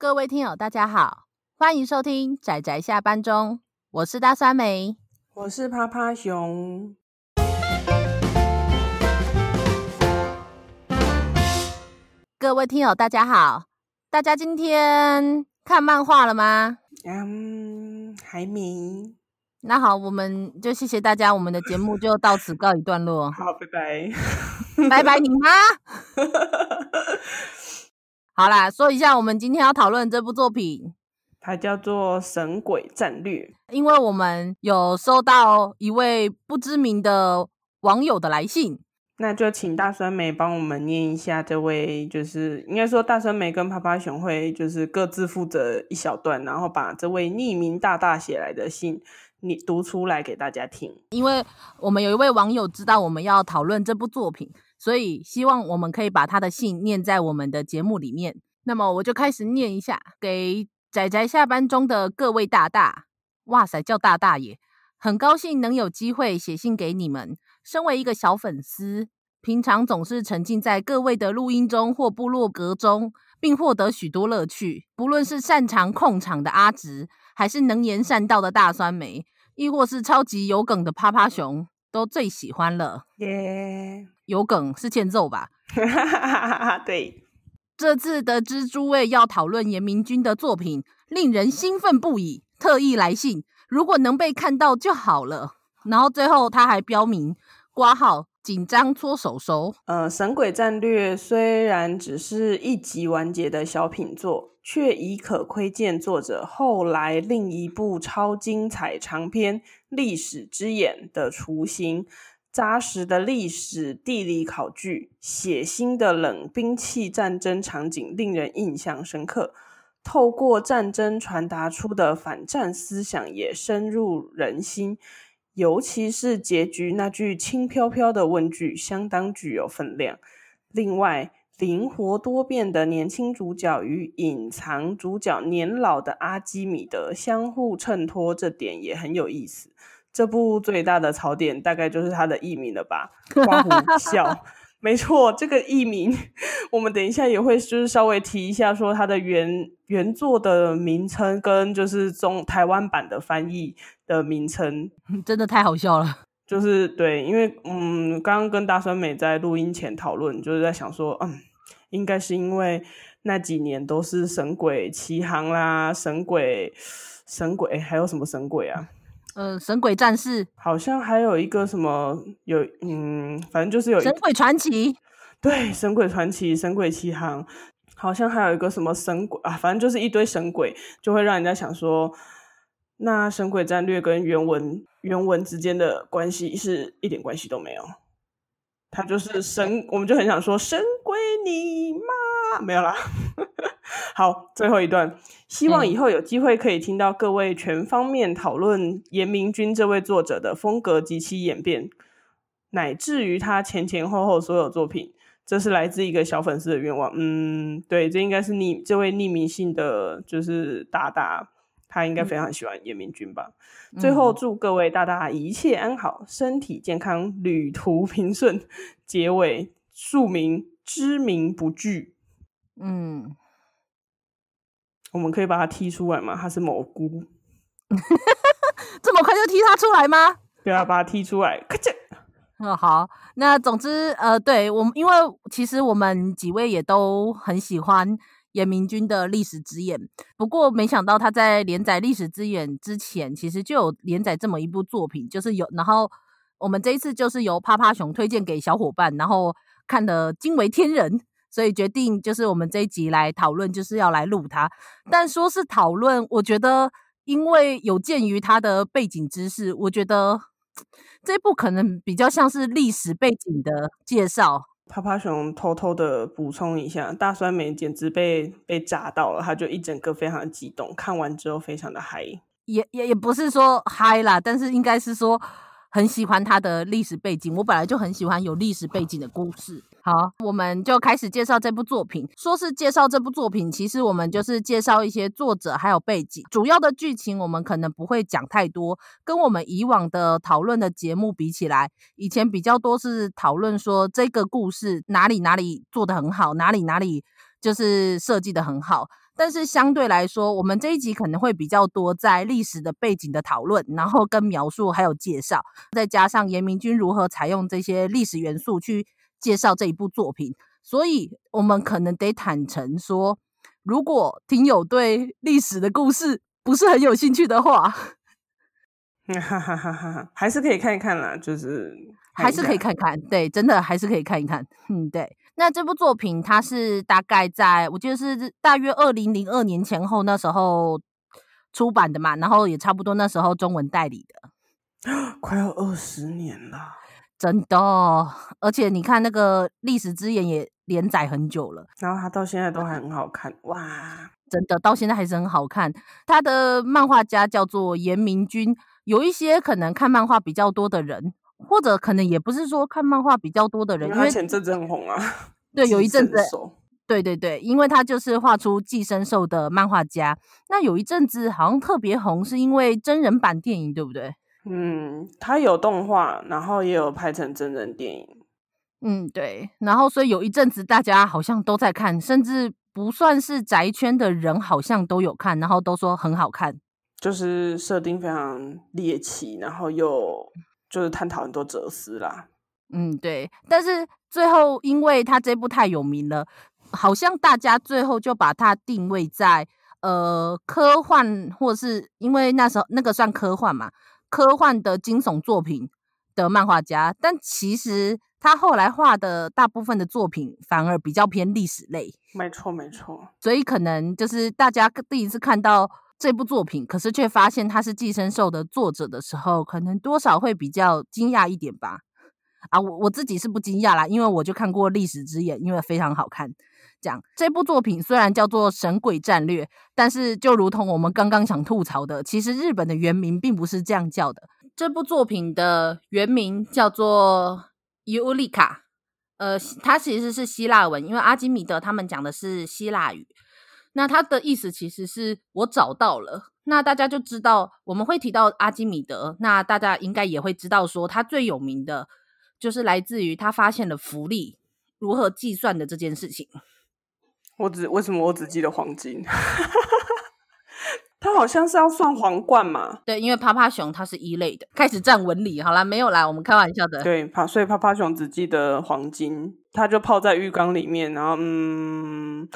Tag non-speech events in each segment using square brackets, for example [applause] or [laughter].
各位听友，大家好，欢迎收听仔仔下班中，我是大酸梅，我是趴趴熊。各位听友，大家好，大家今天看漫画了吗？嗯，还没。那好，我们就谢谢大家，我们的节目就到此告一段落。好，拜拜，拜拜你妈。[laughs] 好啦，说一下我们今天要讨论这部作品，它叫做《神鬼战略》。因为我们有收到一位不知名的网友的来信，那就请大酸梅帮我们念一下这位，就是应该说大酸梅跟趴趴熊会就是各自负责一小段，然后把这位匿名大大写来的信你读出来给大家听。因为我们有一位网友知道我们要讨论这部作品。所以希望我们可以把他的信念在我们的节目里面。那么我就开始念一下，给仔仔下班中的各位大大，哇塞，叫大大耶！很高兴能有机会写信给你们。身为一个小粉丝，平常总是沉浸在各位的录音中或部落格中，并获得许多乐趣。不论是擅长控场的阿直，还是能言善道的大酸梅，亦或是超级有梗的趴趴熊，都最喜欢了。耶！有梗是欠揍吧？[laughs] 对，这次得知诸位要讨论严明君的作品，令人兴奋不已，特意来信。如果能被看到就好了。然后最后他还标明括号紧张搓手手。呃，《神鬼战略》虽然只是一集完结的小品作，却已可窥见作者后来另一部超精彩长篇《历史之眼》的雏形。扎实的历史地理考据，血腥的冷兵器战争场景令人印象深刻。透过战争传达出的反战思想也深入人心，尤其是结局那句轻飘飘的问句，相当具有分量。另外，灵活多变的年轻主角与隐藏主角年老的阿基米德相互衬托，这点也很有意思。这部最大的槽点大概就是它的译名了吧？刮胡笑，没错，这个译名我们等一下也会就是稍微提一下，说它的原原作的名称跟就是中台湾版的翻译的名称，[laughs] 真的太好笑了。就是对，因为嗯，刚刚跟大酸美在录音前讨论，就是在想说，嗯，应该是因为那几年都是神鬼奇航啦，神鬼神鬼，还有什么神鬼啊？呃，神鬼战士。好像还有一个什么有，嗯，反正就是有神鬼传奇，对，神鬼传奇、神鬼奇航，好像还有一个什么神鬼啊，反正就是一堆神鬼，就会让人家想说，那神鬼战略跟原文原文之间的关系是一点关系都没有，他就是神，我们就很想说神归你妈，没有啦。[laughs] 好，最后一段，希望以后有机会可以听到各位全方面讨论严明君这位作者的风格及其演变，乃至于他前前后后所有作品。这是来自一个小粉丝的愿望。嗯，对，这应该是匿这位匿名性的，就是大大，他应该非常喜欢叶明君吧。嗯。最后祝各位大大一切安好，身体健康，旅途平顺。结尾署名知名不惧。嗯。我们可以把他踢出来吗？他是蘑菇，这么快就踢他出来吗？[laughs] 对啊，把他踢出来，咔嚓。嗯，好，那总之，呃，对我们，因为其实我们几位也都很喜欢严明君的《历史之眼》，不过没想到他在连载《历史之眼》之前，其实就有连载这么一部作品，就是有，然后我们这一次就是由趴趴熊推荐给小伙伴，然后看得惊为天人。所以决定就是我们这一集来讨论，就是要来录它。但说是讨论，我觉得因为有鉴于它的背景知识，我觉得这部可能比较像是历史背景的介绍。趴趴熊偷偷的补充一下，大酸梅简直被被炸到了，他就一整个非常激动，看完之后非常的嗨。也也也不是说嗨啦，但是应该是说。很喜欢他的历史背景，我本来就很喜欢有历史背景的故事。好，我们就开始介绍这部作品。说是介绍这部作品，其实我们就是介绍一些作者还有背景。主要的剧情我们可能不会讲太多，跟我们以往的讨论的节目比起来，以前比较多是讨论说这个故事哪里哪里做得很好，哪里哪里就是设计得很好。但是相对来说，我们这一集可能会比较多在历史的背景的讨论，然后跟描述还有介绍，再加上严明君如何采用这些历史元素去介绍这一部作品，所以我们可能得坦诚说，如果听友对历史的故事不是很有兴趣的话，哈哈哈哈，还是可以看一看啦，就是还是可以看看，对，真的还是可以看一看，嗯，对。那这部作品，它是大概在我记得是大约二零零二年前后那时候出版的嘛，然后也差不多那时候中文代理的，[gasps] 快要二十年了，真的。而且你看那个《历史之眼》也连载很久了，然后它到现在都还很好看，哇，真的到现在还是很好看。他的漫画家叫做严明君，有一些可能看漫画比较多的人。或者可能也不是说看漫画比较多的人，因为前阵子很红啊。对，[laughs] 有一阵子，对对对，因为他就是画出寄生兽的漫画家。那有一阵子好像特别红，是因为真人版电影，对不对？嗯，他有动画，然后也有拍成真人电影。嗯，对。然后所以有一阵子大家好像都在看，甚至不算是宅圈的人，好像都有看，然后都说很好看。就是设定非常猎奇，然后又。就是探讨很多哲思啦，嗯，对。但是最后，因为他这部太有名了，好像大家最后就把它定位在呃科幻，或是因为那时候那个算科幻嘛，科幻的惊悚作品的漫画家。但其实他后来画的大部分的作品反而比较偏历史类。没错，没错。所以可能就是大家第一次看到。这部作品，可是却发现他是寄生兽的作者的时候，可能多少会比较惊讶一点吧。啊，我我自己是不惊讶啦，因为我就看过《历史之眼》，因为非常好看。讲这部作品虽然叫做《神鬼战略》，但是就如同我们刚刚想吐槽的，其实日本的原名并不是这样叫的。这部作品的原名叫做《尤里卡》，呃，它其实是希腊文，因为阿基米德他们讲的是希腊语。那他的意思其实是我找到了，那大家就知道我们会提到阿基米德，那大家应该也会知道说他最有名的就是来自于他发现了浮力如何计算的这件事情。我只为什么我只记得黄金？[laughs] 他好像是要算皇冠嘛？对，因为趴趴熊它是一类的，开始站纹理。好啦，没有啦，我们开玩笑的。对，趴所以趴趴熊只记得黄金，他就泡在浴缸里面，然后嗯，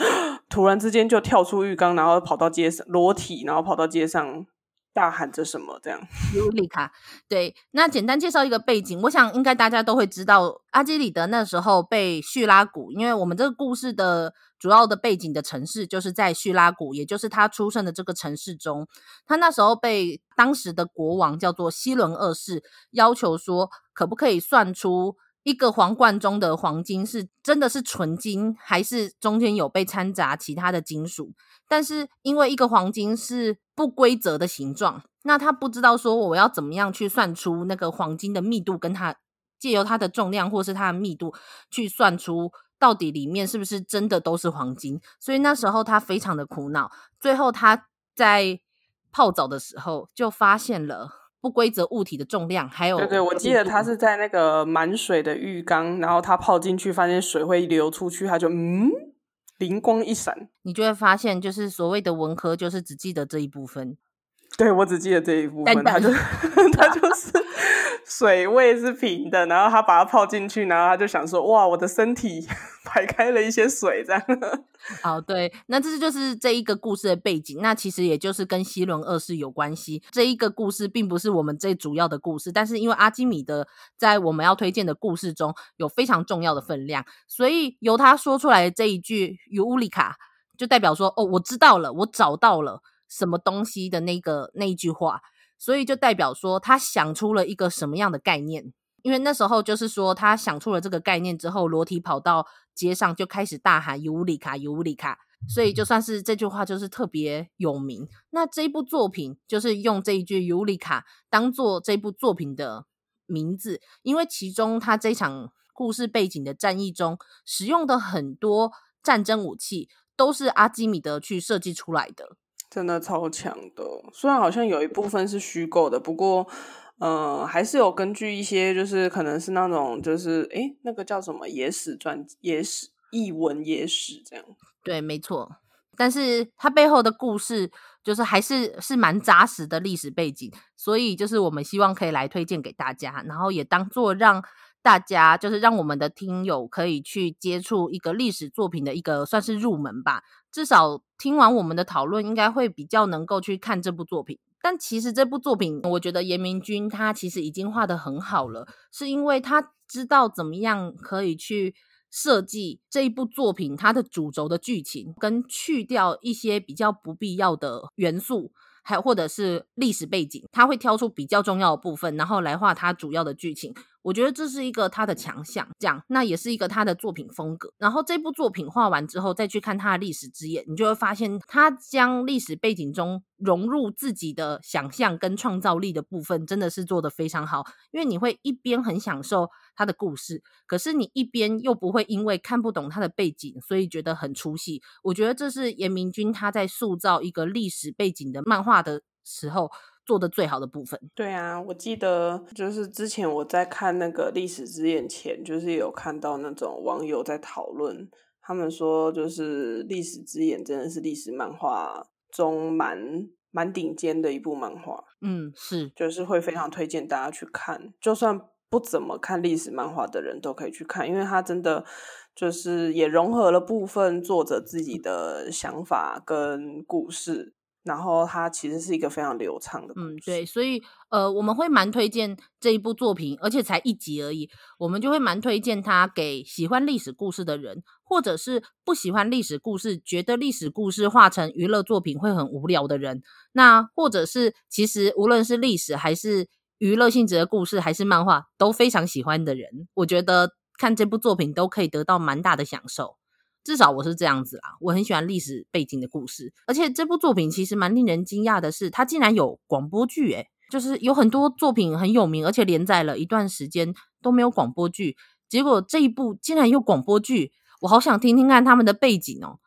突然之间就跳出浴缸，然后跑到街上裸体，然后跑到街上。大喊着什么？这样，尤里卡。对，那简单介绍一个背景，我想应该大家都会知道，阿基里德那时候被叙拉古，因为我们这个故事的主要的背景的城市就是在叙拉古，也就是他出生的这个城市中，他那时候被当时的国王叫做希伦二世要求说，可不可以算出一个皇冠中的黄金是真的是纯金，还是中间有被掺杂其他的金属？但是因为一个黄金是不规则的形状，那他不知道说我要怎么样去算出那个黄金的密度，跟它借由它的重量或是它的密度去算出到底里面是不是真的都是黄金。所以那时候他非常的苦恼。最后他在泡澡的时候就发现了不规则物体的重量，还有对对，我记得他是在那个满水的浴缸，然后他泡进去发现水会流出去，他就嗯。灵光一闪，你就会发现，就是所谓的文科，就是只记得这一部分。对，我只记得这一部分，他就 [laughs] 他就是水位是平的，然后他把它泡进去，然后他就想说：“哇，我的身体 [laughs] 排开了一些水。”这样。好，[laughs] 对，那这就是这一个故事的背景。那其实也就是跟希伦二世有关系。这一个故事并不是我们最主要的故事，但是因为阿基米德在我们要推荐的故事中有非常重要的分量，所以由他说出来的这一句“尤乌里卡”，就代表说：“哦，我知道了，我找到了。”什么东西的那个那一句话，所以就代表说他想出了一个什么样的概念。因为那时候就是说他想出了这个概念之后，裸体跑到街上就开始大喊“尤里卡，尤里卡”，所以就算是这句话就是特别有名。那这一部作品就是用这一句“尤里卡”当做这部作品的名字，因为其中他这场故事背景的战役中使用的很多战争武器都是阿基米德去设计出来的。真的超强的，虽然好像有一部分是虚构的，不过，呃，还是有根据一些，就是可能是那种，就是诶、那个叫什么野史传、野史、译文、野史这样。对，没错。但是它背后的故事就是还是是蛮扎实的历史背景，所以就是我们希望可以来推荐给大家，然后也当做让大家就是让我们的听友可以去接触一个历史作品的一个算是入门吧。至少听完我们的讨论，应该会比较能够去看这部作品。但其实这部作品，我觉得严明君他其实已经画得很好了，是因为他知道怎么样可以去设计这一部作品它的主轴的剧情，跟去掉一些比较不必要的元素。还或者是历史背景，他会挑出比较重要的部分，然后来画他主要的剧情。我觉得这是一个他的强项，这样那也是一个他的作品风格。然后这部作品画完之后，再去看他的历史之眼，你就会发现他将历史背景中融入自己的想象跟创造力的部分，真的是做得非常好。因为你会一边很享受他的故事，可是你一边又不会因为看不懂他的背景，所以觉得很出戏。我觉得这是严明君他在塑造一个历史背景的漫画的时候。做的最好的部分。对啊，我记得就是之前我在看那个历史之眼前，就是有看到那种网友在讨论，他们说就是历史之眼真的是历史漫画中蛮蛮顶尖的一部漫画。嗯，是，就是会非常推荐大家去看，就算不怎么看历史漫画的人都可以去看，因为它真的就是也融合了部分作者自己的想法跟故事。然后它其实是一个非常流畅的，嗯，对，所以呃，我们会蛮推荐这一部作品，而且才一集而已，我们就会蛮推荐它给喜欢历史故事的人，或者是不喜欢历史故事，觉得历史故事画成娱乐作品会很无聊的人，那或者是其实无论是历史还是娱乐性质的故事，还是漫画都非常喜欢的人，我觉得看这部作品都可以得到蛮大的享受。至少我是这样子啦，我很喜欢历史背景的故事，而且这部作品其实蛮令人惊讶的是，它竟然有广播剧，诶，就是有很多作品很有名，而且连载了一段时间都没有广播剧，结果这一部竟然有广播剧，我好想听听看他们的背景哦。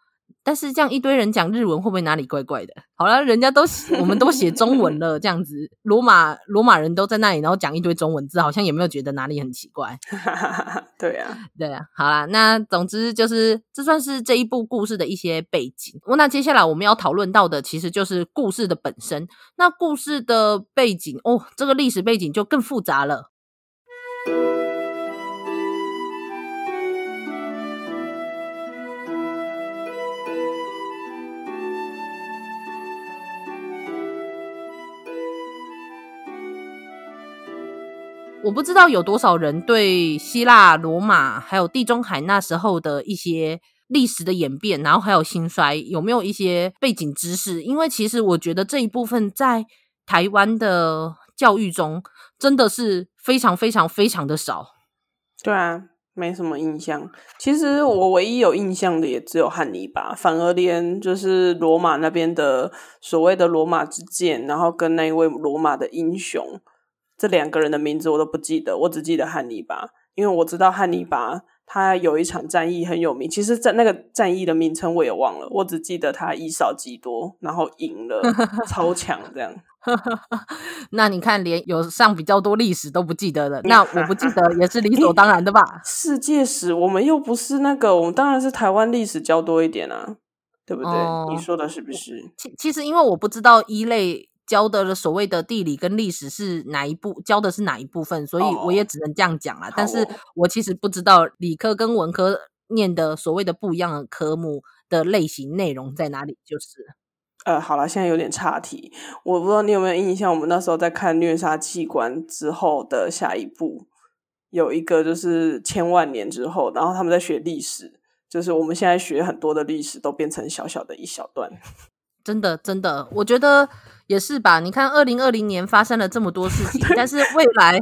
但是这样一堆人讲日文，会不会哪里怪怪的？好了，人家都我们都写中文了，这样子，罗马罗马人都在那里，然后讲一堆中文字，好像也没有觉得哪里很奇怪。[laughs] 对啊，对啊。好啦，那总之就是这算是这一部故事的一些背景。那接下来我们要讨论到的，其实就是故事的本身。那故事的背景哦，这个历史背景就更复杂了。我不知道有多少人对希腊、罗马还有地中海那时候的一些历史的演变，然后还有兴衰，有没有一些背景知识？因为其实我觉得这一部分在台湾的教育中真的是非常非常非常的少。对啊，没什么印象。其实我唯一有印象的也只有汉尼拔，反而连就是罗马那边的所谓的罗马之剑，然后跟那一位罗马的英雄。这两个人的名字我都不记得，我只记得汉尼拔，因为我知道汉尼拔他有一场战役很有名。其实，在那个战役的名称我也忘了，我只记得他以少击多，然后赢了，[laughs] 超强这样。[laughs] 那你看，连有上比较多历史都不记得了，那我不记得也是理所当然的吧？[laughs] 世界史我们又不是那个，我们当然是台湾历史教多一点啊，对不对？哦，你说的是不是？其其实因为我不知道一类。教的所谓的地理跟历史是哪一部？教的是哪一部分？所以我也只能这样讲啦。哦、但是我其实不知道理科跟文科念的所谓的不一样的科目的类型内容在哪里。就是，呃，好了，现在有点岔题。我不知道你有没有印象？我们那时候在看《虐杀器官》之后的下一部，有一个就是千万年之后，然后他们在学历史，就是我们现在学很多的历史都变成小小的一小段。真的，真的，我觉得。也是吧，你看，二零二零年发生了这么多事情，但是未 [laughs] 来，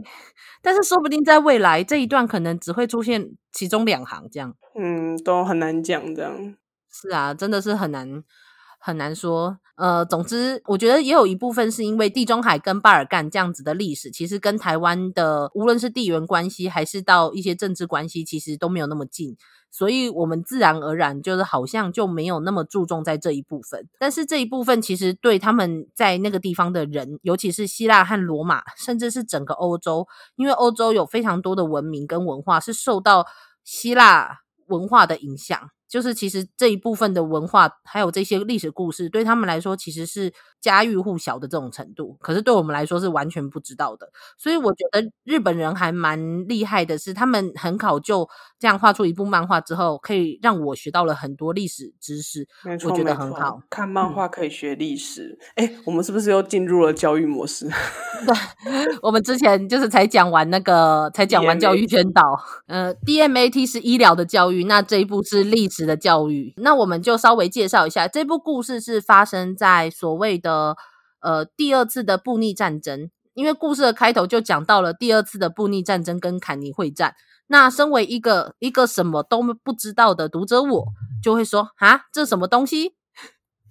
但是说不定在未来这一段可能只会出现其中两行这样，嗯，都很难讲这样。是啊，真的是很难很难说。呃，总之，我觉得也有一部分是因为地中海跟巴尔干这样子的历史，其实跟台湾的无论是地缘关系还是到一些政治关系，其实都没有那么近。所以，我们自然而然就是好像就没有那么注重在这一部分。但是这一部分其实对他们在那个地方的人，尤其是希腊和罗马，甚至是整个欧洲，因为欧洲有非常多的文明跟文化是受到希腊文化的影响。就是其实这一部分的文化还有这些历史故事，对他们来说其实是家喻户晓的这种程度，可是对我们来说是完全不知道的。所以我觉得日本人还蛮厉害的，是他们很考究，这样画出一部漫画之后，可以让我学到了很多历史知识，没错，我觉得很好。看漫画可以学历史，哎、嗯，我们是不是又进入了教育模式？对，[laughs] 我们之前就是才讲完那个，才讲完教育宣导。呃，DMAT 是医疗的教育，那这一部是历史的教育。那我们就稍微介绍一下，这部故事是发生在所谓的呃第二次的布匿战争，因为故事的开头就讲到了第二次的布匿战争跟坎尼会战。那身为一个一个什么都不知道的读者，我就会说啊，这什么东西？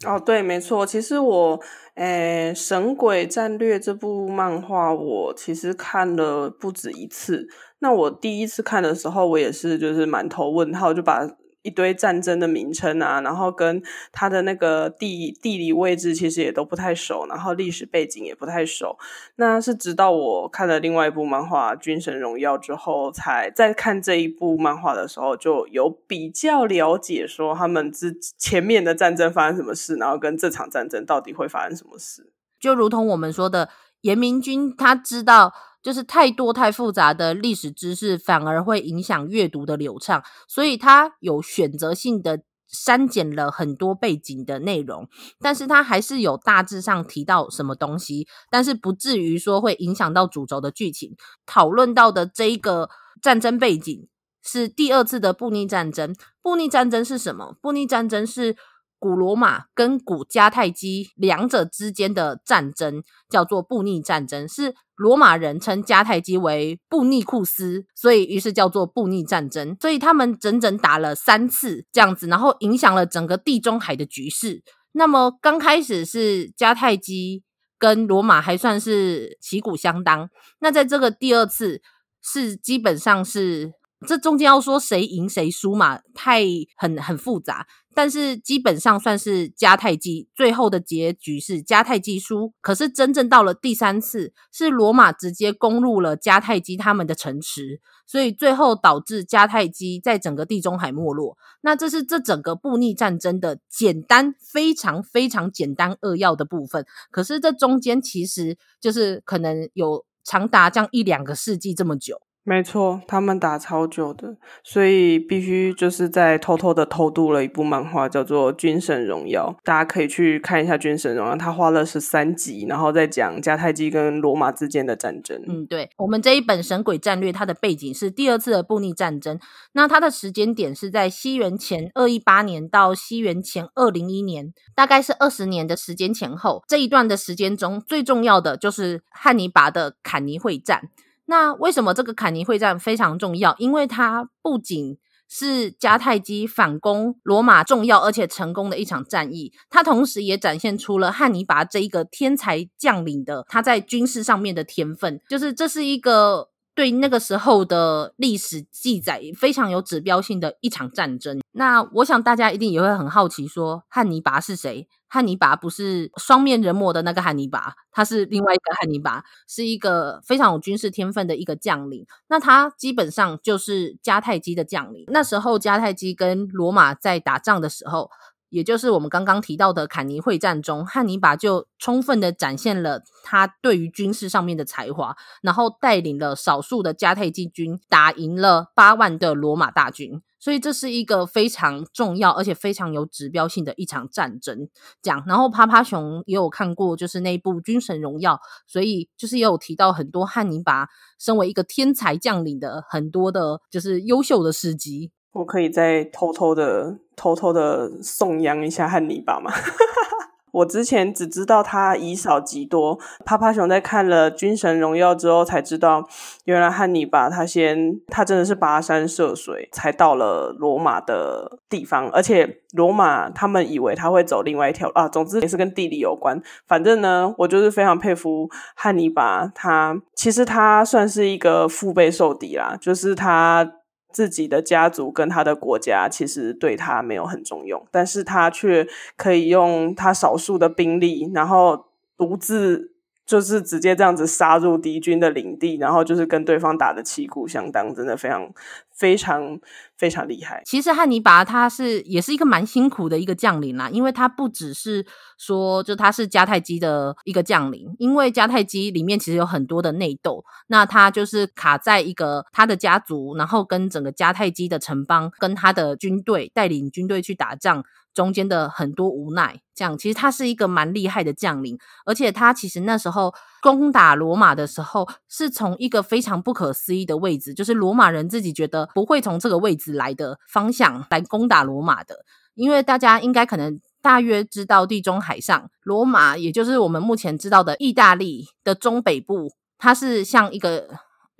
哦，对，没错，其实我。诶，《神鬼战略》这部漫画，我其实看了不止一次。那我第一次看的时候，我也是就是满头问号，就把。一堆战争的名称啊，然后跟他的那个地地理位置其实也都不太熟，然后历史背景也不太熟。那是直到我看了另外一部漫画《军神荣耀》之后，才在看这一部漫画的时候，就有比较了解说他们之前面的战争发生什么事，然后跟这场战争到底会发生什么事。就如同我们说的，严明君他知道。就是太多太复杂的历史知识，反而会影响阅读的流畅，所以他有选择性的删减了很多背景的内容，但是他还是有大致上提到什么东西，但是不至于说会影响到主轴的剧情。讨论到的这一个战争背景是第二次的布匿战争。布匿战争是什么？布匿战争是。古罗马跟古迦太基两者之间的战争叫做布匿战争，是罗马人称迦太基为布匿库斯，所以于是叫做布匿战争。所以他们整整打了三次这样子，然后影响了整个地中海的局势。那么刚开始是迦太基跟罗马还算是旗鼓相当，那在这个第二次是基本上是。这中间要说谁赢谁输嘛，太很很复杂。但是基本上算是迦太基，最后的结局是迦太基输。可是真正到了第三次，是罗马直接攻入了迦太基他们的城池，所以最后导致迦太基在整个地中海没落。那这是这整个布匿战争的简单、非常非常简单扼要的部分。可是这中间其实就是可能有长达这样一两个世纪这么久。没错，他们打超久的，所以必须就是在偷偷的偷渡了一部漫画，叫做《军神荣耀》，大家可以去看一下《军神荣耀》，他花了十三集，然后再讲迦太基跟罗马之间的战争。嗯，对，我们这一本《神鬼战略》，它的背景是第二次的布匿战争，那它的时间点是在西元前二一八年到西元前二零一年，大概是二十年的时间前后。这一段的时间中，最重要的就是汉尼拔的坎尼会战。那为什么这个坎尼会战非常重要？因为它不仅是迦太基反攻罗马重要而且成功的一场战役，它同时也展现出了汉尼拔这一个天才将领的他在军事上面的天分，就是这是一个对那个时候的历史记载非常有指标性的一场战争。那我想大家一定也会很好奇，说汉尼拔是谁？汉尼拔不是双面人魔的那个汉尼拔，他是另外一个汉尼拔，是一个非常有军事天分的一个将领。那他基本上就是迦太基的将领。那时候迦太基跟罗马在打仗的时候，也就是我们刚刚提到的坎尼会战中，汉尼拔就充分的展现了他对于军事上面的才华，然后带领了少数的迦太基军打赢了八万的罗马大军。所以这是一个非常重要而且非常有指标性的一场战争，这样。然后趴趴熊也有看过，就是那一部《军神荣耀》，所以就是也有提到很多汉尼拔身为一个天才将领的很多的，就是优秀的事迹。我可以再偷偷的、偷偷的颂扬一下汉尼拔吗？[laughs] 我之前只知道他以少击多，趴趴熊在看了《军神荣耀》之后才知道，原来汉尼拔他先他真的是跋山涉水才到了罗马的地方，而且罗马他们以为他会走另外一条啊，总之也是跟地理有关。反正呢，我就是非常佩服汉尼拔，他其实他算是一个腹背受敌啦，就是他。自己的家族跟他的国家其实对他没有很重用，但是他却可以用他少数的兵力，然后独自就是直接这样子杀入敌军的领地，然后就是跟对方打得旗鼓相当，真的非常非常非常厉害。其实汉尼拔他是也是一个蛮辛苦的一个将领啦，因为他不只是说就他是迦太基的一个将领，因为迦太基里面其实有很多的内斗，那他就是卡在一个他的家族，然后跟整个迦太基的城邦跟他的军队带领军队去打仗。中间的很多无奈，这样其实他是一个蛮厉害的将领，而且他其实那时候攻打罗马的时候，是从一个非常不可思议的位置，就是罗马人自己觉得不会从这个位置来的方向来攻打罗马的，因为大家应该可能大约知道地中海上，罗马也就是我们目前知道的意大利的中北部，它是像一个。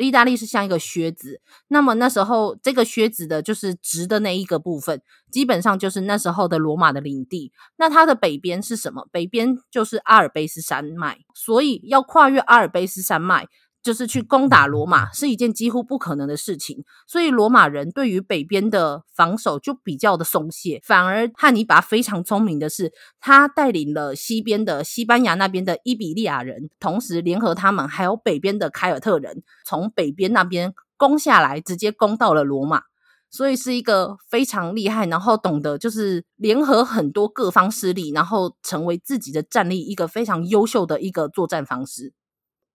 意大利是像一个靴子，那么那时候这个靴子的就是直的那一个部分，基本上就是那时候的罗马的领地。那它的北边是什么？北边就是阿尔卑斯山脉，所以要跨越阿尔卑斯山脉。就是去攻打罗马是一件几乎不可能的事情，所以罗马人对于北边的防守就比较的松懈。反而汉尼拔非常聪明的是，他带领了西边的西班牙那边的伊比利亚人，同时联合他们，还有北边的凯尔特人，从北边那边攻下来，直接攻到了罗马。所以是一个非常厉害，然后懂得就是联合很多各方势力，然后成为自己的战力，一个非常优秀的一个作战方式。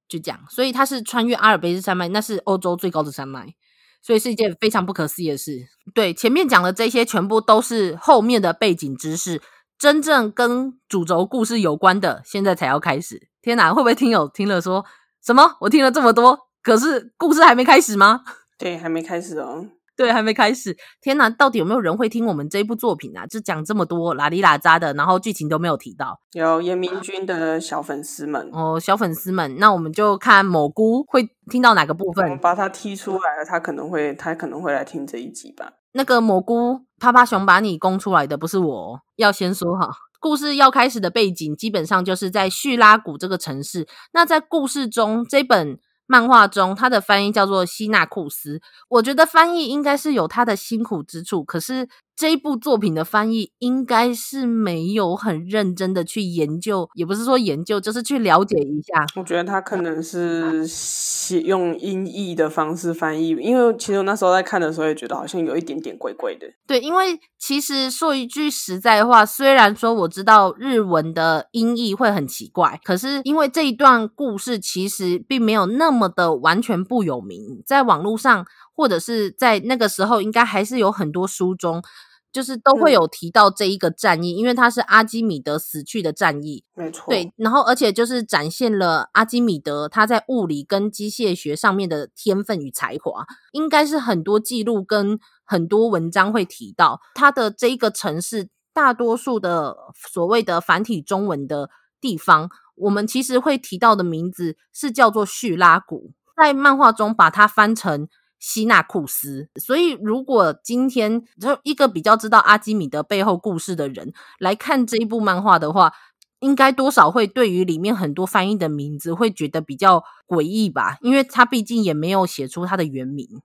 就这样，所以它是穿越阿尔卑斯山脉，那是欧洲最高的山脉，所以是一件非常不可思议的事。对，前面讲的这些全部都是后面的背景知识，真正跟主轴故事有关的，现在才要开始。天哪，会不会听友听了说什么？我听了这么多，可是故事还没开始吗？[laughs] 对，还没开始哦。对，还没开始。天哪，到底有没有人会听我们这一部作品啊？就讲这么多拉里拉扎的，然后剧情都没有提到。有严明君的小粉丝们哦，小粉丝们，那我们就看蘑菇会听到哪个部分。我把他踢出来了，他可能会，他可能会来听这一集吧。那个蘑菇，趴趴熊把你供出来的不是我，要先说哈。故事要开始的背景，基本上就是在叙拉古这个城市。那在故事中，这本。漫画中，他的翻译叫做希纳库斯。我觉得翻译应该是有他的辛苦之处，可是这一部作品的翻译应该是没有很认真的去研究，也不是说研究，就是去了解一下。我觉得他可能是写用音译的方式翻译，因为其实我那时候在看的时候也觉得好像有一点点怪怪的。对，因为其实说一句实在话，虽然说我知道日文的音译会很奇怪，可是因为这一段故事其实并没有那么。那么的完全不有名，在网络上或者是在那个时候，应该还是有很多书中，就是都会有提到这一个战役，嗯、因为它是阿基米德死去的战役，没错。对，然后而且就是展现了阿基米德他在物理跟机械学上面的天分与才华，应该是很多记录跟很多文章会提到他的这一个城市，大多数的所谓的繁体中文的地方。我们其实会提到的名字是叫做叙拉古，在漫画中把它翻成希纳库斯。所以，如果今天就一个比较知道阿基米德背后故事的人来看这一部漫画的话，应该多少会对于里面很多翻译的名字会觉得比较诡异吧？因为他毕竟也没有写出他的原名。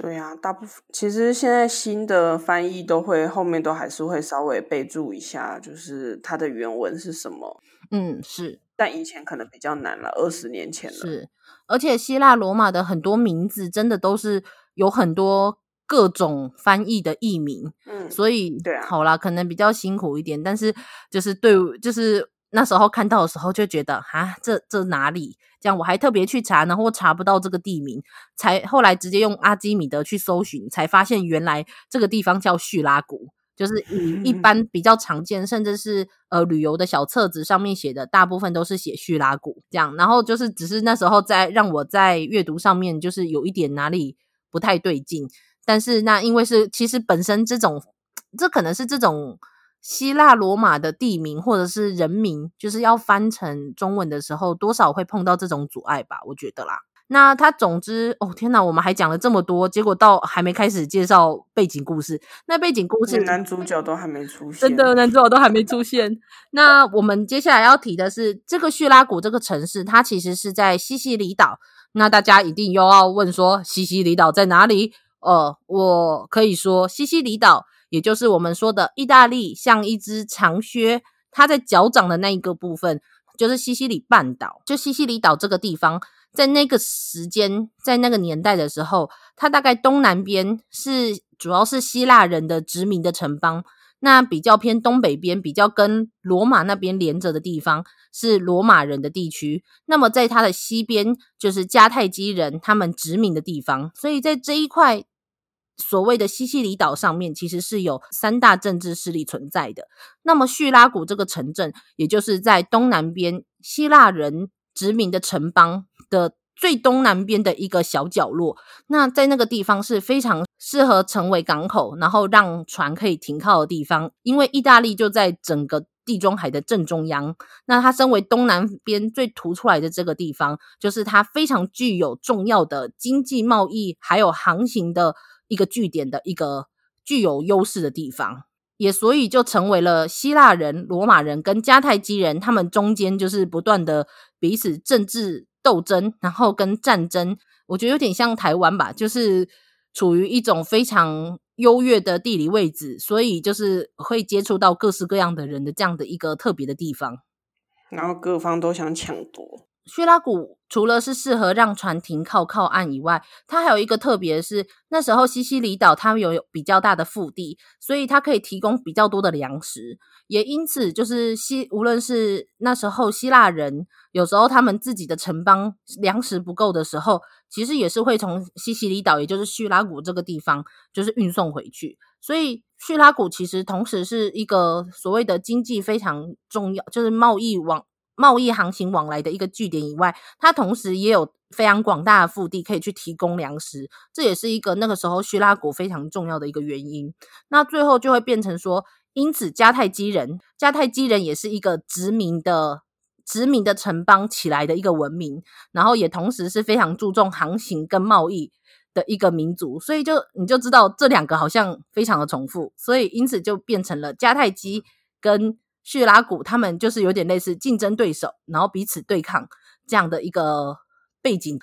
对啊，大部分其实现在新的翻译都会后面都还是会稍微备注一下，就是它的原文是什么。嗯，是，但以前可能比较难了，二十年前了。是，而且希腊罗马的很多名字真的都是有很多各种翻译的译名。嗯，所以对啊，好啦，可能比较辛苦一点，但是就是对，就是那时候看到的时候就觉得啊，这这哪里？这样我还特别去查，然后查不到这个地名，才后来直接用阿基米德去搜寻，才发现原来这个地方叫叙拉古。就是一般比较常见，甚至是呃旅游的小册子上面写的，大部分都是写叙拉古这样。然后就是只是那时候在让我在阅读上面就是有一点哪里不太对劲。但是那因为是其实本身这种这可能是这种希腊罗马的地名或者是人名，就是要翻成中文的时候，多少会碰到这种阻碍吧，我觉得啦。那他总之，哦天哪，我们还讲了这么多，结果到还没开始介绍背景故事，那背景故事男主角都还没出 [laughs] 现，真的男主角都还没出现。那我们接下来要提的是这个叙拉古这个城市，它其实是在西西里岛。那大家一定又要问说，西西里岛在哪里？呃，我可以说，西西里岛也就是我们说的意大利像一只长靴，它在脚掌的那一个部分。就是西西里半岛，就西西里岛这个地方，在那个时间，在那个年代的时候，它大概东南边是主要是希腊人的殖民的城邦，那比较偏东北边，比较跟罗马那边连着的地方是罗马人的地区。那么在它的西边就是迦太基人他们殖民的地方，所以在这一块。所谓的西西里岛上面，其实是有三大政治势力存在的。那么叙拉古这个城镇，也就是在东南边希腊人殖民的城邦的最东南边的一个小角落。那在那个地方是非常适合成为港口，然后让船可以停靠的地方。因为意大利就在整个地中海的正中央。那它身为东南边最突出来的这个地方，就是它非常具有重要的经济贸易还有航行的。一个据点的一个具有优势的地方，也所以就成为了希腊人、罗马人跟迦太基人他们中间就是不断的彼此政治斗争，然后跟战争，我觉得有点像台湾吧，就是处于一种非常优越的地理位置，所以就是会接触到各式各样的人的这样的一个特别的地方，然后各方都想抢夺。叙拉古除了是适合让船停靠靠岸以外，它还有一个特别的是，那时候西西里岛它有比较大的腹地，所以它可以提供比较多的粮食，也因此就是希无论是那时候希腊人有时候他们自己的城邦粮食不够的时候，其实也是会从西西里岛，也就是叙拉古这个地方就是运送回去，所以叙拉古其实同时是一个所谓的经济非常重要，就是贸易网。贸易航行往来的一个据点以外，它同时也有非常广大的腹地可以去提供粮食，这也是一个那个时候叙拉古非常重要的一个原因。那最后就会变成说，因此迦太基人，迦太基人也是一个殖民的殖民的城邦起来的一个文明，然后也同时是非常注重航行跟贸易的一个民族，所以就你就知道这两个好像非常的重复，所以因此就变成了迦太基跟。叙拉古他们就是有点类似竞争对手，然后彼此对抗这样的一个背景。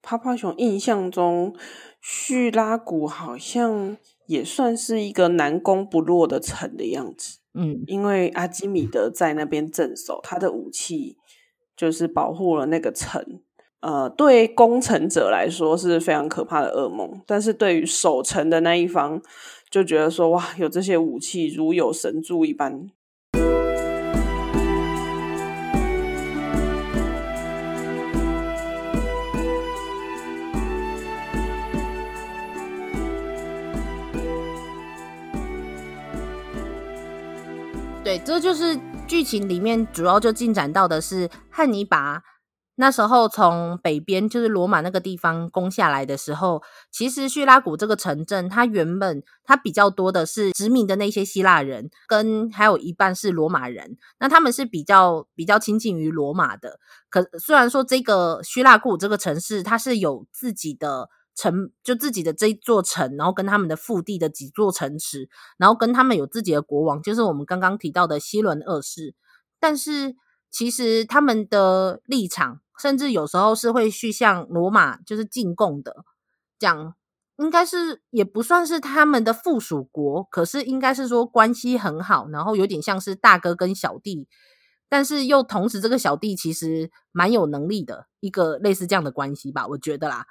趴趴熊印象中，叙拉古好像也算是一个南攻不落的城的样子。嗯，因为阿基米德在那边镇守，他的武器就是保护了那个城。呃，对攻城者来说是非常可怕的噩梦，但是对于守城的那一方，就觉得说哇，有这些武器如有神助一般。对，这就是剧情里面主要就进展到的是汉尼拔那时候从北边就是罗马那个地方攻下来的时候，其实叙拉古这个城镇，它原本它比较多的是殖民的那些希腊人，跟还有一半是罗马人，那他们是比较比较亲近于罗马的。可虽然说这个叙拉古这个城市，它是有自己的。城就自己的这一座城，然后跟他们的腹地的几座城池，然后跟他们有自己的国王，就是我们刚刚提到的希伦二世。但是其实他们的立场，甚至有时候是会去向罗马就是进贡的，讲应该是也不算是他们的附属国，可是应该是说关系很好，然后有点像是大哥跟小弟，但是又同时这个小弟其实蛮有能力的一个类似这样的关系吧，我觉得啦。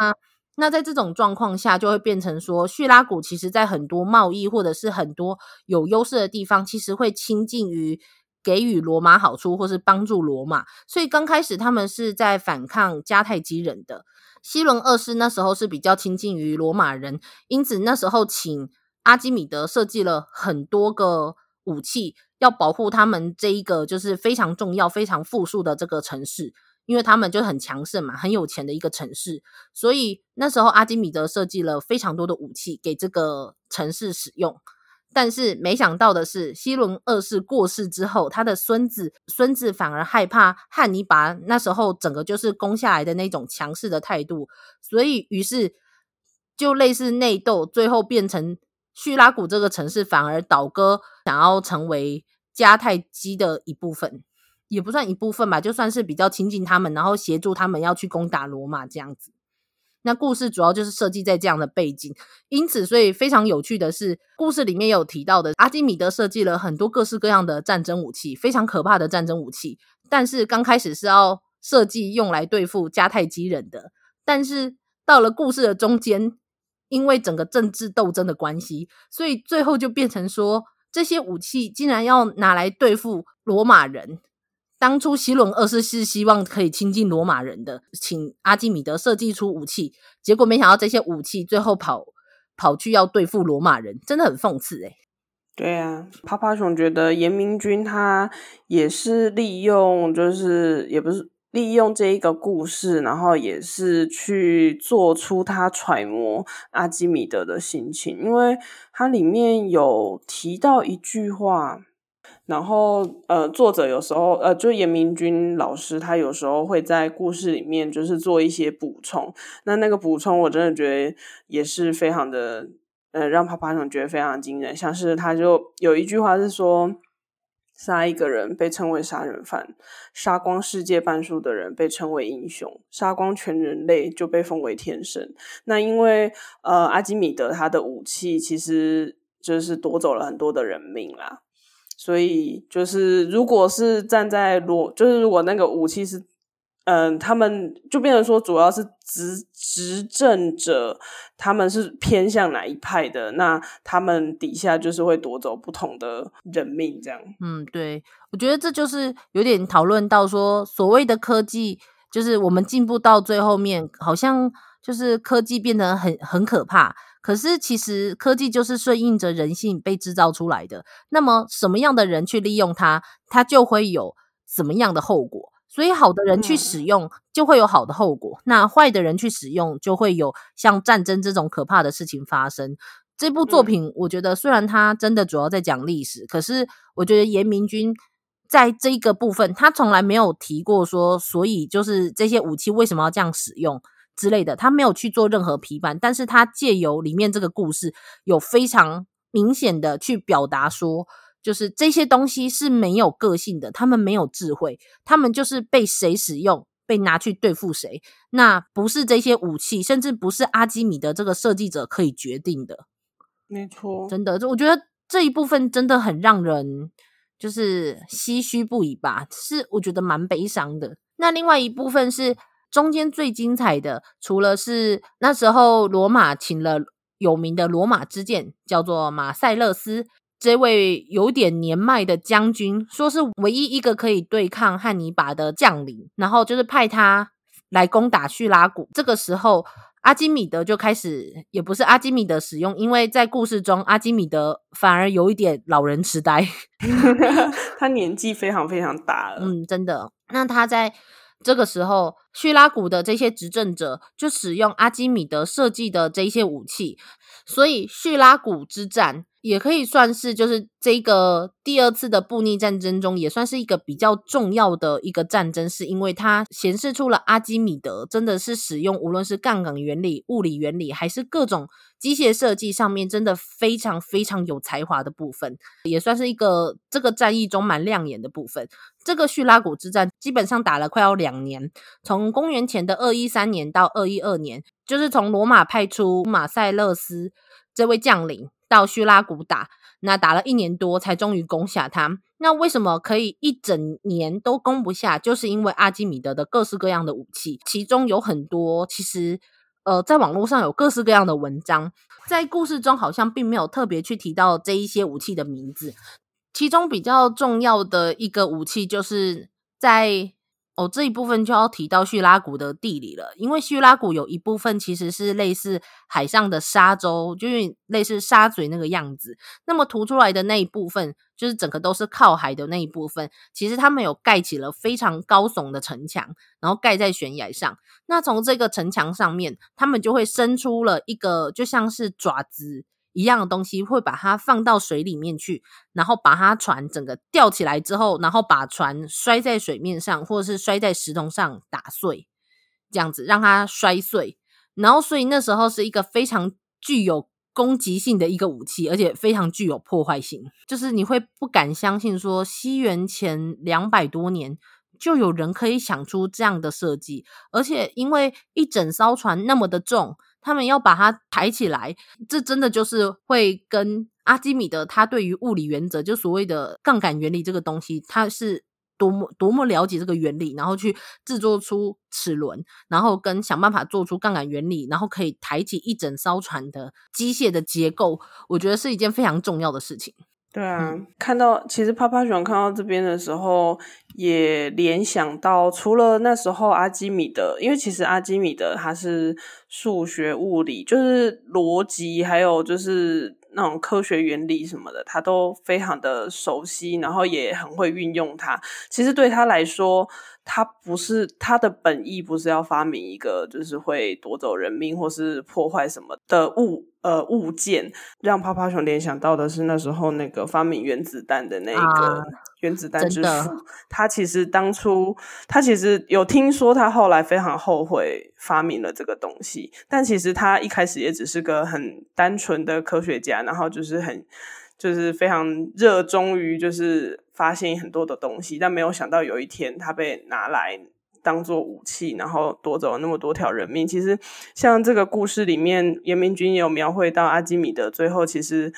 那那在这种状况下，就会变成说，叙拉古其实在很多贸易或者是很多有优势的地方，其实会亲近于给予罗马好处，或是帮助罗马。所以刚开始他们是在反抗迦太基人的。西伦二世那时候是比较亲近于罗马人，因此那时候请阿基米德设计了很多个武器，要保护他们这一个就是非常重要、非常富庶的这个城市。因为他们就很强盛嘛，很有钱的一个城市，所以那时候阿基米德设计了非常多的武器给这个城市使用。但是没想到的是，希伦二世过世之后，他的孙子孙子反而害怕汉尼拔那时候整个就是攻下来的那种强势的态度，所以于是就类似内斗，最后变成叙拉古这个城市反而倒戈，想要成为迦太基的一部分。也不算一部分吧，就算是比较亲近他们，然后协助他们要去攻打罗马这样子。那故事主要就是设计在这样的背景，因此，所以非常有趣的是，故事里面有提到的，阿基米德设计了很多各式各样的战争武器，非常可怕的战争武器。但是刚开始是要设计用来对付迦太基人的，但是到了故事的中间，因为整个政治斗争的关系，所以最后就变成说，这些武器竟然要拿来对付罗马人。当初希伦二世是希望可以亲近罗马人的，请阿基米德设计出武器，结果没想到这些武器最后跑跑去要对付罗马人，真的很讽刺诶。对啊，趴趴熊觉得严明君他也是利用，就是也不是利用这一个故事，然后也是去做出他揣摩阿基米德的心情，因为它里面有提到一句话。然后，呃，作者有时候，呃，就严明君老师，他有时候会在故事里面就是做一些补充。那那个补充，我真的觉得也是非常的，呃，让啪啪熊觉得非常惊人。像是他就有一句话是说，杀一个人被称为杀人犯，杀光世界半数的人被称为英雄，杀光全人类就被封为天神。那因为，呃，阿基米德他的武器其实就是夺走了很多的人命啦。所以就是，如果是站在罗，就是如果那个武器是，嗯、他们就变成说，主要是执执政者，他们是偏向哪一派的，那他们底下就是会夺走不同的人命，这样。嗯，对，我觉得这就是有点讨论到说，所谓的科技，就是我们进步到最后面，好像就是科技变得很很可怕。可是，其实科技就是顺应着人性被制造出来的。那么，什么样的人去利用它，它就会有什么样的后果。所以，好的人去使用，就会有好的后果；那坏的人去使用，就会有像战争这种可怕的事情发生。这部作品，我觉得虽然它真的主要在讲历史，可是我觉得严明君在这个部分，他从来没有提过说，所以就是这些武器为什么要这样使用。之类的，他没有去做任何批判，但是他借由里面这个故事，有非常明显的去表达说，就是这些东西是没有个性的，他们没有智慧，他们就是被谁使用，被拿去对付谁，那不是这些武器，甚至不是阿基米德这个设计者可以决定的。没错，真的，我觉得这一部分真的很让人就是唏嘘不已吧，是我觉得蛮悲伤的。那另外一部分是。中间最精彩的，除了是那时候罗马请了有名的罗马之剑，叫做马塞勒斯，这位有点年迈的将军，说是唯一一个可以对抗汉尼拔的将领，然后就是派他来攻打叙拉古。这个时候，阿基米德就开始，也不是阿基米德使用，因为在故事中，阿基米德反而有一点老人痴呆，[laughs] 他年纪非常非常大了。嗯，真的。那他在。这个时候，叙拉古的这些执政者就使用阿基米德设计的这些武器，所以叙拉古之战也可以算是就是这个第二次的布匿战争中，也算是一个比较重要的一个战争，是因为它显示出了阿基米德真的是使用无论是杠杆原理、物理原理，还是各种机械设计上面，真的非常非常有才华的部分，也算是一个这个战役中蛮亮眼的部分。这个叙拉古之战基本上打了快要两年，从公元前的二一三年到二一二年，就是从罗马派出马塞勒斯这位将领到叙拉古打，那打了一年多才终于攻下他。那为什么可以一整年都攻不下？就是因为阿基米德的各式各样的武器，其中有很多其实呃，在网络上有各式各样的文章，在故事中好像并没有特别去提到这一些武器的名字。其中比较重要的一个武器，就是在哦这一部分就要提到叙拉古的地理了，因为叙拉古有一部分其实是类似海上的沙洲，就是类似沙嘴那个样子。那么涂出来的那一部分，就是整个都是靠海的那一部分，其实他们有盖起了非常高耸的城墙，然后盖在悬崖上。那从这个城墙上面，他们就会伸出了一个就像是爪子。一样的东西会把它放到水里面去，然后把它船整个吊起来之后，然后把船摔在水面上，或者是摔在石头上打碎，这样子让它摔碎。然后，所以那时候是一个非常具有攻击性的一个武器，而且非常具有破坏性。就是你会不敢相信说，西元前两百多年就有人可以想出这样的设计，而且因为一整艘船那么的重，他们要把它抬起来，这真的就是会跟阿基米德他对于物理原则，就所谓的杠杆原理这个东西，他是。多么多么了解这个原理，然后去制作出齿轮，然后跟想办法做出杠杆原理，然后可以抬起一整艘船的机械的结构，我觉得是一件非常重要的事情。对啊，嗯、看到其实趴趴熊看到这边的时候，也联想到除了那时候阿基米德，因为其实阿基米德他是数学物理，就是逻辑，还有就是。那种科学原理什么的，他都非常的熟悉，然后也很会运用它。其实对他来说，他不是他的本意，不是要发明一个就是会夺走人命或是破坏什么的物呃物件。让趴趴熊联想到的是那时候那个发明原子弹的那个。啊原子弹之父，他其实当初他其实有听说，他后来非常后悔发明了这个东西，但其实他一开始也只是个很单纯的科学家，然后就是很就是非常热衷于就是发现很多的东西，但没有想到有一天他被拿来当做武器，然后夺走了那么多条人命。其实像这个故事里面，严明君也有描绘到阿基米德最后其实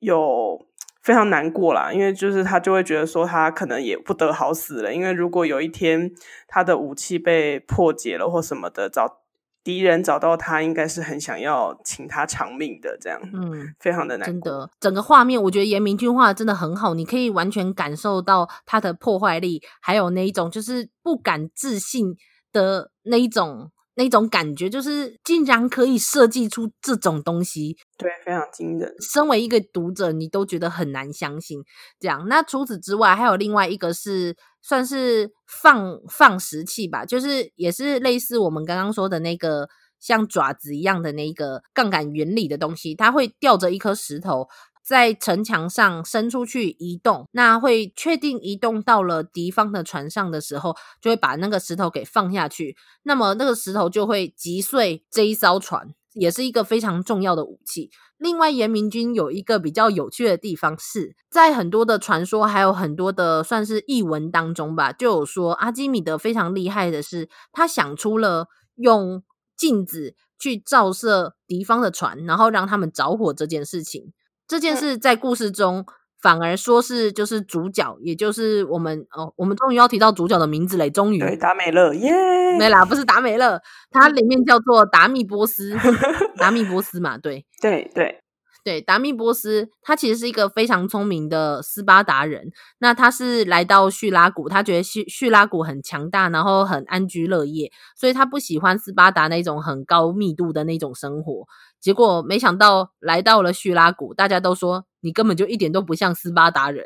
有。非常难过啦，因为就是他就会觉得说他可能也不得好死了，因为如果有一天他的武器被破解了或什么的，找敌人找到他，应该是很想要请他偿命的，这样，嗯，非常的难过。真的，整个画面我觉得严明君画的真的很好，你可以完全感受到他的破坏力，还有那一种就是不敢置信的那一种。那种感觉就是竟然可以设计出这种东西，对，非常惊人。身为一个读者，你都觉得很难相信这样。那除此之外，还有另外一个是算是放放石器吧，就是也是类似我们刚刚说的那个像爪子一样的那个杠杆原理的东西，它会吊着一颗石头。在城墙上伸出去移动，那会确定移动到了敌方的船上的时候，就会把那个石头给放下去。那么那个石头就会击碎这一艘船，也是一个非常重要的武器。另外，严明君有一个比较有趣的地方是，在很多的传说还有很多的算是译文当中吧，就有说阿基米德非常厉害的是，他想出了用镜子去照射敌方的船，然后让他们着火这件事情。这件事在故事中反而说是就是主角，也就是我们哦，我们终于要提到主角的名字嘞，终于。对，达美乐耶没！啦，不是达美乐，它里面叫做达米波斯，[laughs] 达米波斯嘛，对，对对对，达密波斯，他其实是一个非常聪明的斯巴达人。那他是来到叙拉古，他觉得叙叙拉古很强大，然后很安居乐业，所以他不喜欢斯巴达那种很高密度的那种生活。结果没想到来到了叙拉古，大家都说你根本就一点都不像斯巴达人，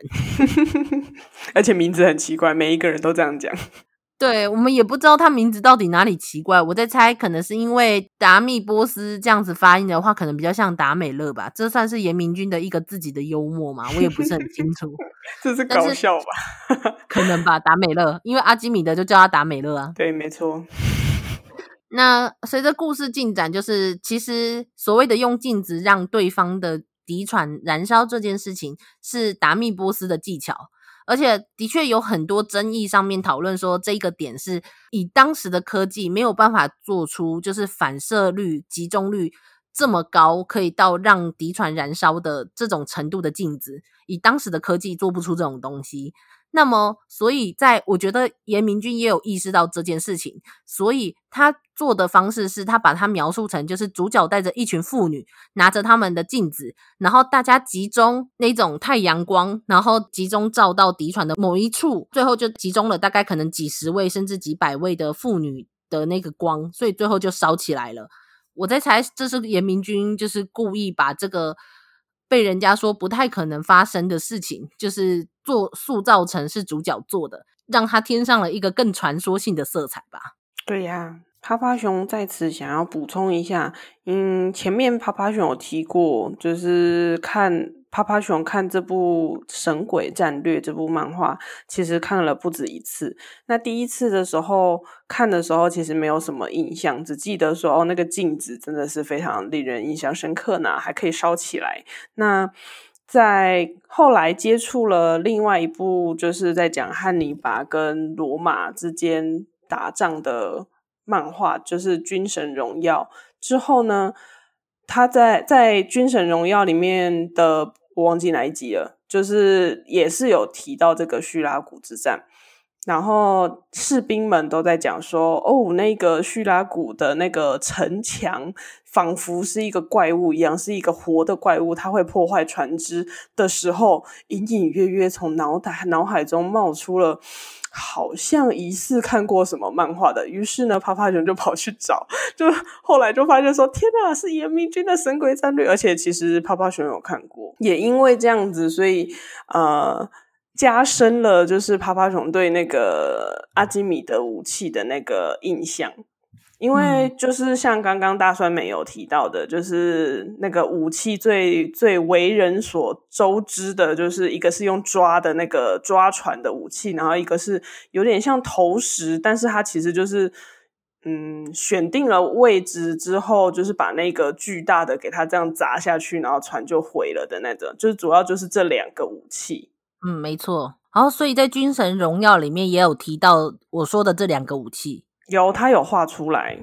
[laughs] 而且名字很奇怪，每一个人都这样讲。对，我们也不知道他名字到底哪里奇怪，我在猜，可能是因为达密波斯这样子发音的话，可能比较像达美乐吧。这算是严明君的一个自己的幽默嘛？我也不是很清楚，[laughs] 这是搞笑吧？[laughs] 可能吧，达美乐，因为阿基米德就叫他达美乐啊。对，没错。那随着故事进展，就是其实所谓的用镜子让对方的敌船燃烧这件事情，是达密波斯的技巧，而且的确有很多争议上面讨论说，这个点是以当时的科技没有办法做出，就是反射率、集中率这么高，可以到让敌船燃烧的这种程度的镜子，以当时的科技做不出这种东西。那么，所以在我觉得严明君也有意识到这件事情，所以他做的方式是他把它描述成就是主角带着一群妇女拿着他们的镜子，然后大家集中那种太阳光，然后集中照到敌船的某一处，最后就集中了大概可能几十位甚至几百位的妇女的那个光，所以最后就烧起来了。我在猜这是严明君就是故意把这个。被人家说不太可能发生的事情，就是做塑造成是主角做的，让他添上了一个更传说性的色彩吧。对呀，趴趴熊在此想要补充一下，嗯，前面趴趴熊有提过，就是看。趴趴熊看这部《神鬼战略》这部漫画，其实看了不止一次。那第一次的时候看的时候，其实没有什么印象，只记得说哦，那个镜子真的是非常令人印象深刻呢，还可以烧起来。那在后来接触了另外一部，就是在讲汉尼拔跟罗马之间打仗的漫画，就是《军神荣耀》之后呢，他在在《军神荣耀》里面的我忘记哪一集了，就是也是有提到这个叙拉古之战。然后士兵们都在讲说：“哦，那个叙拉古的那个城墙，仿佛是一个怪物一样，是一个活的怪物，它会破坏船只。”的时候，隐隐约约从脑袋脑海中冒出了，好像疑似看过什么漫画的。于是呢，趴趴熊就跑去找，[laughs] 就后来就发现说：“天哪，是严明君的《神鬼战略》！”而且其实趴趴熊有看过，也因为这样子，所以呃。加深了就是趴趴熊对那个阿基米德武器的那个印象，因为就是像刚刚大酸梅有提到的，就是那个武器最最为人所周知的，就是一个是用抓的那个抓船的武器，然后一个是有点像投石，但是它其实就是嗯选定了位置之后，就是把那个巨大的给它这样砸下去，然后船就毁了的那种，就是主要就是这两个武器。嗯，没错。然后，所以在《军神荣耀》里面也有提到我说的这两个武器，有他有画出来。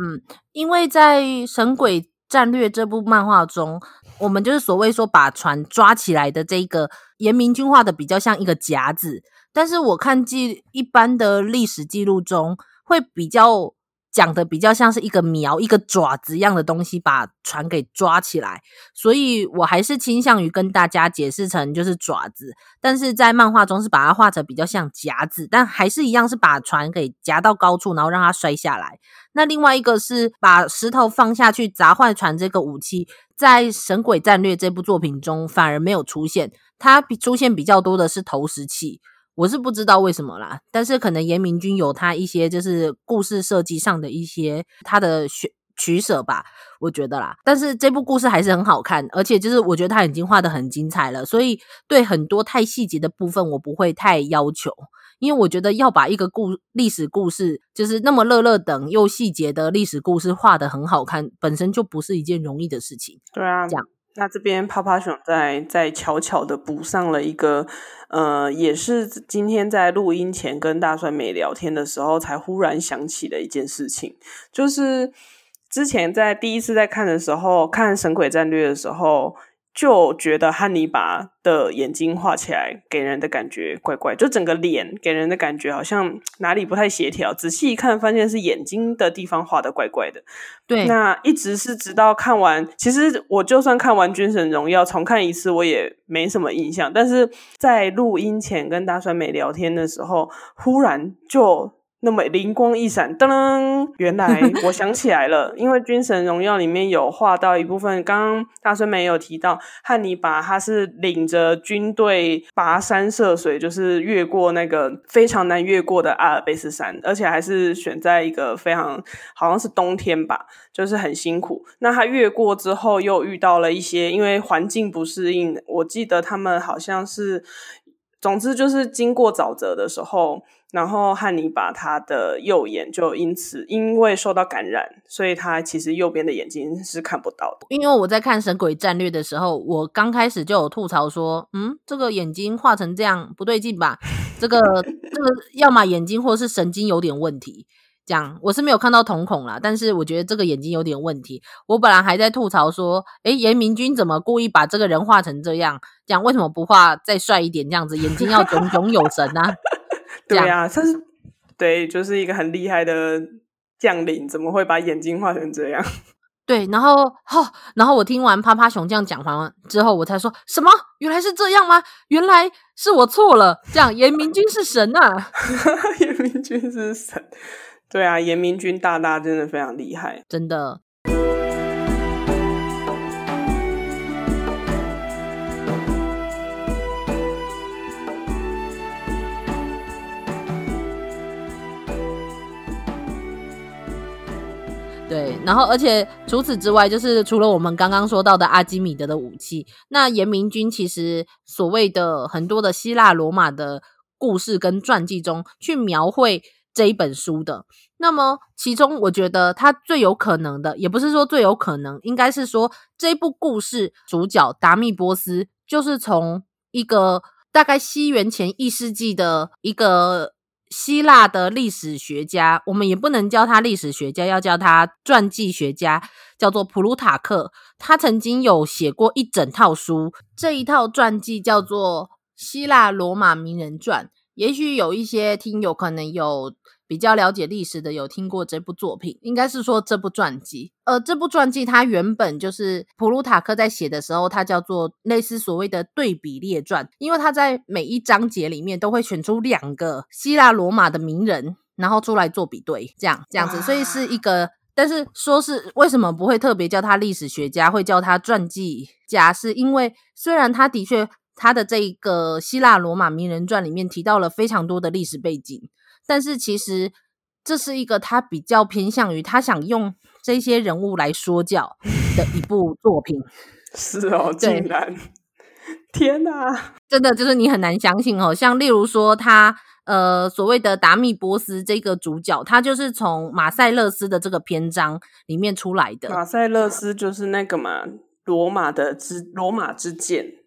嗯，因为在《神鬼战略》这部漫画中，我们就是所谓说把船抓起来的这个严明君画的比较像一个夹子，但是我看记一般的历史记录中会比较。讲的比较像是一个苗、一个爪子一样的东西，把船给抓起来，所以我还是倾向于跟大家解释成就是爪子，但是在漫画中是把它画成比较像夹子，但还是一样是把船给夹到高处，然后让它摔下来。那另外一个是把石头放下去砸坏船，这个武器在《神鬼战略》这部作品中反而没有出现，它比出现比较多的是投石器。我是不知道为什么啦，但是可能严明君有他一些就是故事设计上的一些他的选取舍吧，我觉得啦。但是这部故事还是很好看，而且就是我觉得他已经画的很精彩了，所以对很多太细节的部分我不会太要求，因为我觉得要把一个故历史故事就是那么乐乐等又细节的历史故事画得很好看，本身就不是一件容易的事情。对啊，这样。那这边趴趴熊在在悄悄的补上了一个，呃，也是今天在录音前跟大帅美聊天的时候才忽然想起的一件事情，就是之前在第一次在看的时候，看《神鬼战略》的时候。就觉得汉尼拔的眼睛画起来给人的感觉怪怪，就整个脸给人的感觉好像哪里不太协调。仔细一看，发现是眼睛的地方画的怪怪的。对，那一直是直到看完，其实我就算看完《军神荣耀》重看一次，我也没什么印象。但是在录音前跟大酸梅聊天的时候，忽然就。那么灵光一闪，噔噔，原来我想起来了，[laughs] 因为《军神荣耀》里面有画到一部分，刚刚大孙梅有提到，汉尼拔他是领着军队跋山涉水，就是越过那个非常难越过的阿尔卑斯山，而且还是选在一个非常好像是冬天吧，就是很辛苦。那他越过之后，又遇到了一些因为环境不适应，我记得他们好像是，总之就是经过沼泽的时候。然后汉尼拔他的右眼就因此因为受到感染，所以他其实右边的眼睛是看不到的。因为我在看《神鬼战略》的时候，我刚开始就有吐槽说：“嗯，这个眼睛画成这样不对劲吧？这个 [laughs] 这个要么眼睛或是神经有点问题。”这样我是没有看到瞳孔啦，但是我觉得这个眼睛有点问题。我本来还在吐槽说：“诶，严明君怎么故意把这个人画成这样？这样为什么不画再帅一点？这样子眼睛要炯炯有神啊？”对呀、啊，他是对，就是一个很厉害的将领，怎么会把眼睛画成这样？[laughs] 对，然后，哦，然后我听完趴趴熊这样讲完之后，我才说什么？原来是这样吗？原来是我错了。这样，严明君是神啊！[laughs] 严明君是神，对啊，严明君大大真的非常厉害，真的。然后而且除此之外，就是除了我们刚刚说到的阿基米德的武器，那严明君其实所谓的很多的希腊罗马的故事跟传记中去描绘这一本书的，那么其中我觉得他最有可能的，也不是说最有可能，应该是说这部故事主角达密波斯就是从一个大概西元前一世纪的一个希腊的历史学家，我们也不能叫他历史学家，要叫他传记学家，叫做普鲁塔克。他曾经有写过一整套书，这一套传记叫做《希腊罗马名人传》。也许有一些听友可能有。比较了解历史的有听过这部作品，应该是说这部传记。呃，这部传记它原本就是普鲁塔克在写的时候，它叫做类似所谓的对比列传，因为他在每一章节里面都会选出两个希腊罗马的名人，然后出来做比对，这样这样子，所以是一个。但是说是为什么不会特别叫他历史学家，会叫他传记家，是因为虽然他的确他的这个希腊罗马名人传里面提到了非常多的历史背景。但是其实这是一个他比较偏向于他想用这些人物来说教的一部作品。[laughs] 是哦，竟然，天哪，真的就是你很难相信哦。像例如说他呃所谓的达米波斯这个主角，他就是从马塞勒斯的这个篇章里面出来的。马塞勒斯就是那个嘛，罗马的之罗马之剑。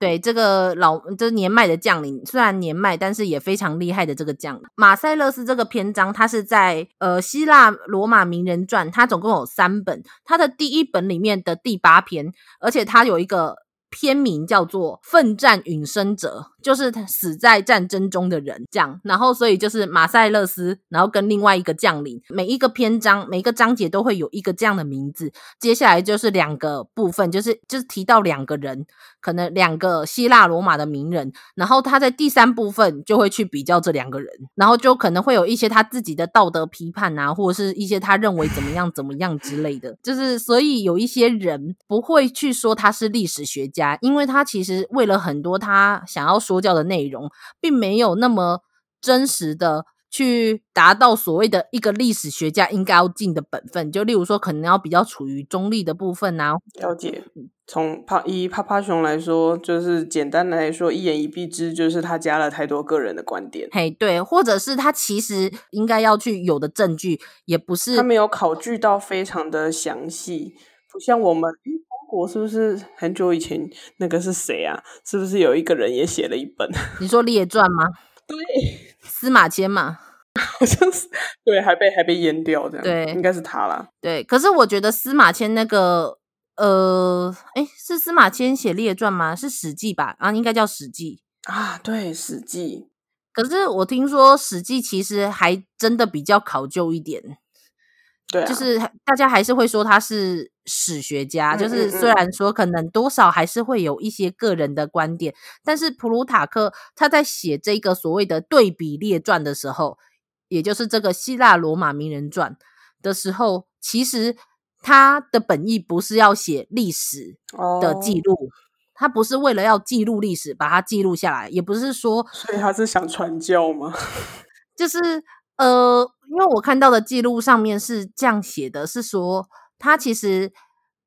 对，这个老这年迈的将领，虽然年迈，但是也非常厉害的这个将马塞勒斯。这个篇章，他是在呃希腊罗马名人传，它总共有三本，它的第一本里面的第八篇，而且它有一个。篇名叫做《奋战陨生者》，就是死在战争中的人，这样。然后，所以就是马塞勒斯，然后跟另外一个将领，每一个篇章、每个章节都会有一个这样的名字。接下来就是两个部分，就是就是提到两个人，可能两个希腊罗马的名人。然后他在第三部分就会去比较这两个人，然后就可能会有一些他自己的道德批判啊，或者是一些他认为怎么样怎么样之类的。就是所以有一些人不会去说他是历史学家。因为他其实为了很多他想要说教的内容，并没有那么真实的去达到所谓的一个历史学家应该要尽的本分。就例如说，可能要比较处于中立的部分啊。了解。从帕以趴趴熊来说，就是简单来说，一言以蔽之，就是他加了太多个人的观点。嘿，对，或者是他其实应该要去有的证据，也不是他没有考据到非常的详细，不像我们。我是不是很久以前那个是谁啊？是不是有一个人也写了一本？[laughs] 你说列传吗？对，司马迁嘛，好像是。对，还被还被淹掉这样。对，应该是他啦。对，可是我觉得司马迁那个，呃，哎，是司马迁写列传吗？是史记吧？啊，应该叫史记啊。对，史记。可是我听说史记其实还真的比较考究一点。对、啊，就是大家还是会说他是史学家，就是虽然说可能多少还是会有一些个人的观点，但是普鲁塔克他在写这个所谓的对比列传的时候，也就是这个希腊罗马名人传的时候，其实他的本意不是要写历史的记录，哦，他不是为了要记录历史把它记录下来，也不是说，所以他是想传教吗？[laughs] 就是。呃，因为我看到的记录上面是这样写的，是说他其实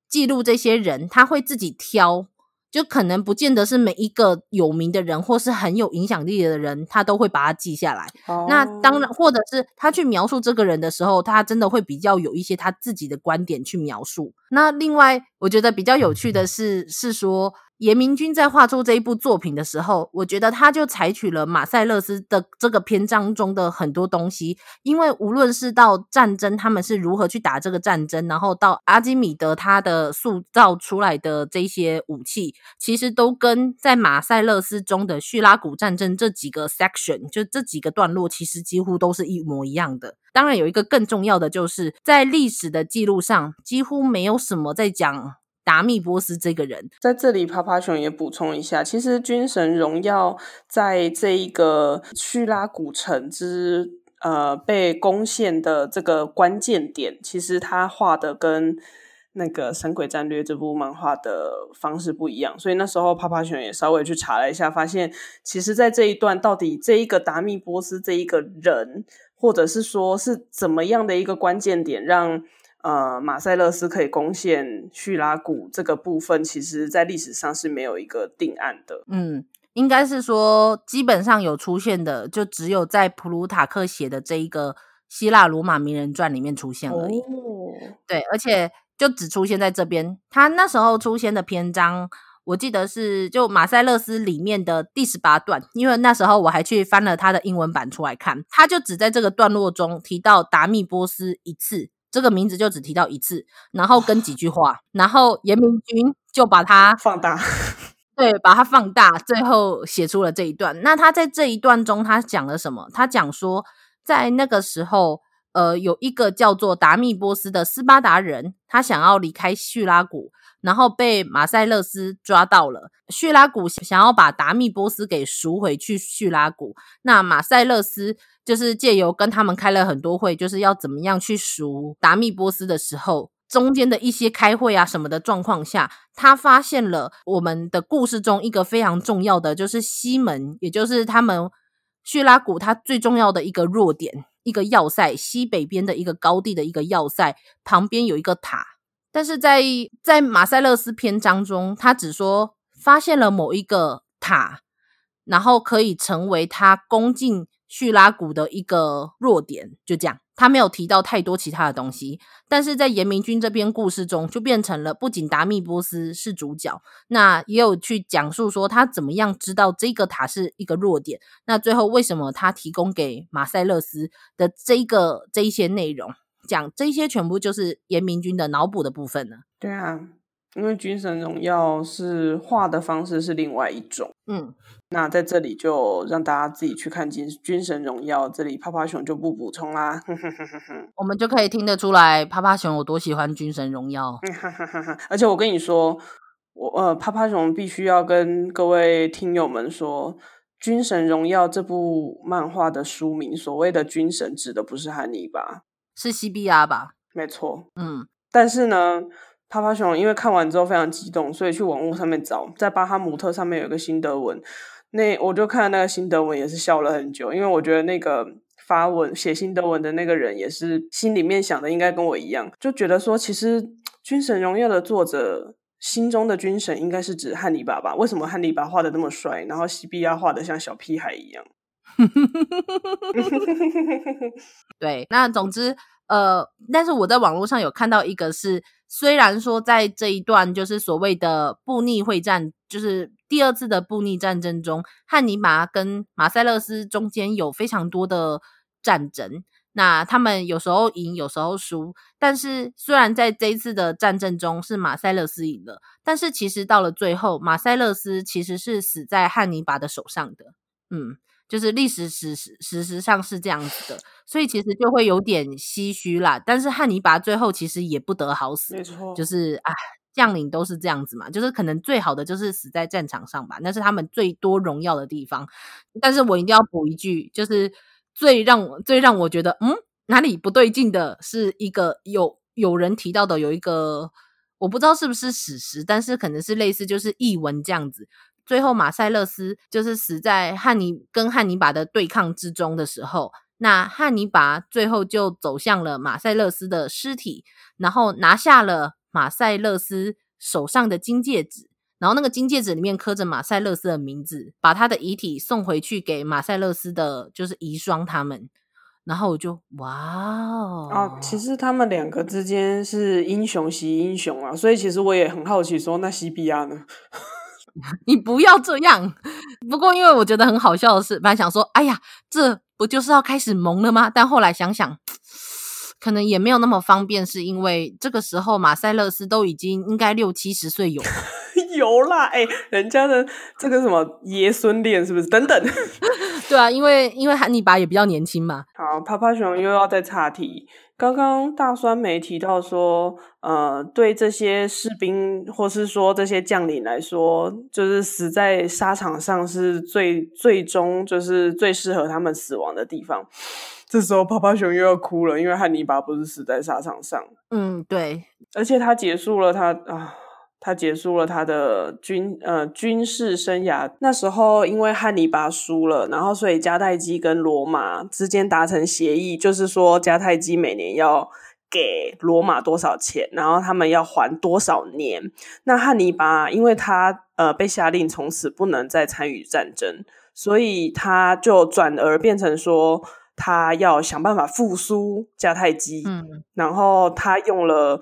记录这些人，他会自己挑，就可能不见得是每一个有名的人或是很有影响力的人，他都会把它记下来。Oh. 那当然，或者是他去描述这个人的时候，他真的会比较有一些他自己的观点去描述。那另外，我觉得比较有趣的是，是说。严明君在画出这一部作品的时候，我觉得他就采取了马塞勒斯的这个篇章中的很多东西，因为无论是到战争，他们是如何去打这个战争，然后到阿基米德他的塑造出来的这些武器，其实都跟在马塞勒斯中的叙拉古战争这几个 section，就这几个段落，其实几乎都是一模一样的。当然，有一个更重要的，就是在历史的记录上，几乎没有什么在讲。达密波斯这个人在这里，趴趴熊也补充一下，其实《军神荣耀》在这一个叙拉古城之呃被攻陷的这个关键点，其实他画的跟那个《神鬼战略》这部漫画的方式不一样，所以那时候趴趴熊也稍微去查了一下，发现其实在这一段到底这一个达密波斯这一个人，或者是说是怎么样的一个关键点让。呃，马塞勒斯可以攻陷叙拉古这个部分，其实在历史上是没有一个定案的。嗯，应该是说基本上有出现的，就只有在普鲁塔克写的这一个希腊罗马名人传里面出现而已。哦。对，而且就只出现在这边。他那时候出现的篇章，我记得是就马塞勒斯里面的第十八段，因为那时候我还去翻了他的英文版出来看，他就只在这个段落中提到达密波斯一次，这个名字就只提到一次，然后跟几句话，然后严明君就把它 [laughs] 放大，对，把它放大，最后写出了这一段。那他在这一段中，他讲了什么？他讲说，在那个时候。呃，有一个叫做达密波斯的斯巴达人，他想要离开叙拉古，然后被马塞勒斯抓到了。叙拉古想要把达密波斯给赎回去叙拉古，那马塞勒斯就是借由跟他们开了很多会，就是要怎么样去赎达密波斯的时候，中间的一些开会啊什么的状况下，他发现了我们的故事中一个非常重要的，就是西门，也就是他们叙拉古他最重要的一个弱点。一个要塞，西北边的一个高地的一个要塞，旁边有一个塔，但是在在马塞勒斯篇章中，他只说发现了某一个塔，然后可以成为他攻进叙拉古的一个弱点，就这样。他没有提到太多其他的东西，但是在严明君这篇故事中，就变成了不仅达密波斯是主角，那也有去讲述说他怎么样知道这个塔是一个弱点，那最后为什么他提供给马塞勒斯的这个这一些内容，讲这些全部就是严明君的脑补的部分呢？对啊。因为《军神荣耀》是画的方式是另外一种，嗯，那在这里就让大家自己去看《军军神荣耀》，这里趴趴熊就不补充啦。[laughs] 我们就可以听得出来，趴趴熊有多喜欢《军神荣耀》。[laughs] 而且我跟你说，我呃，趴趴熊必须要跟各位听友们说，《军神荣耀》这部漫画的书名，所谓的“军神”指的不是汉尼拔，是西比亚吧？没错，嗯，但是呢。趴趴熊因为看完之后非常激动，所以去网络上面找，在巴哈姆特上面有一个辛德文，那我就看那个辛德文也是笑了很久，因为我觉得那个发文写辛德文的那个人也是心里面想的应该跟我一样，就觉得说其实《军神荣耀》的作者心中的军神应该是指汉尼拔吧？为什么汉尼拔画的那么帅，然后西比亚画的像小屁孩一样？[laughs] 对，那总之呃，但是我在网络上有看到一个是。虽然说在这一段就是所谓的布匿会战，就是第二次的布匿战争中，汉尼拔跟马塞勒斯中间有非常多的战争，那他们有时候赢，有时候输。但是虽然在这一次的战争中是马塞勒斯赢了，但是其实到了最后，马塞勒斯其实是死在汉尼拔的手上的。嗯。就是历史史实事实上是这样子的，所以其实就会有点唏嘘啦。但是汉尼拔最后其实也不得好死，没错，就是啊，将领都是这样子嘛，就是可能最好的就是死在战场上吧，那是他们最多荣耀的地方。但是我一定要补一句，就是最让我最让我觉得嗯哪里不对劲的是一个有有人提到的有一个我不知道是不是史实，但是可能是类似就是译文这样子。最后，马塞勒斯就是死在汉尼跟汉尼拔的对抗之中的时候，那汉尼拔最后就走向了马塞勒斯的尸体，然后拿下了马塞勒斯手上的金戒指，然后那个金戒指里面刻着马塞勒斯的名字，把他的遗体送回去给马塞勒斯的，就是遗孀他们，然后我就哇哦啊，其实他们两个之间是英雄惜英雄啊，所以其实我也很好奇，说那西比亚呢？[laughs] 你不要这样。不过，因为我觉得很好笑的是，本来想说，哎呀，这不就是要开始萌了吗？但后来想想，可能也没有那么方便，是因为这个时候马塞勒斯都已经应该六七十岁有了，[laughs] 有啦，哎、欸，人家的这个什么 [laughs] 爷孙恋是不是？等等，[laughs] 对啊，因为因为汉尼拔也比较年轻嘛。好，趴趴熊又要再岔题。刚刚大酸梅提到说，呃，对这些士兵或是说这些将领来说，就是死在沙场上是最最终就是最适合他们死亡的地方。这时候，趴趴熊又要哭了，因为汉尼拔不是死在沙场上。嗯，对，而且他结束了他啊。他结束了他的军呃军事生涯。那时候因为汉尼拔输了，然后所以迦太基跟罗马之间达成协议，就是说迦太基每年要给罗马多少钱，然后他们要还多少年。那汉尼拔因为他呃被下令从此不能再参与战争，所以他就转而变成说他要想办法复苏迦太基，嗯，然后他用了，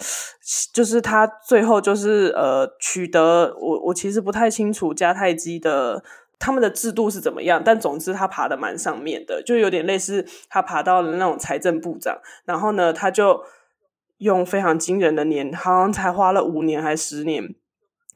就是他最后就是呃取得我我其实不太清楚迦太基的他们的制度是怎么样，但总之他爬的蛮上面的，就有点类似他爬到了那种财政部长，然后呢他就用非常惊人的年，好像才花了五年还是十年，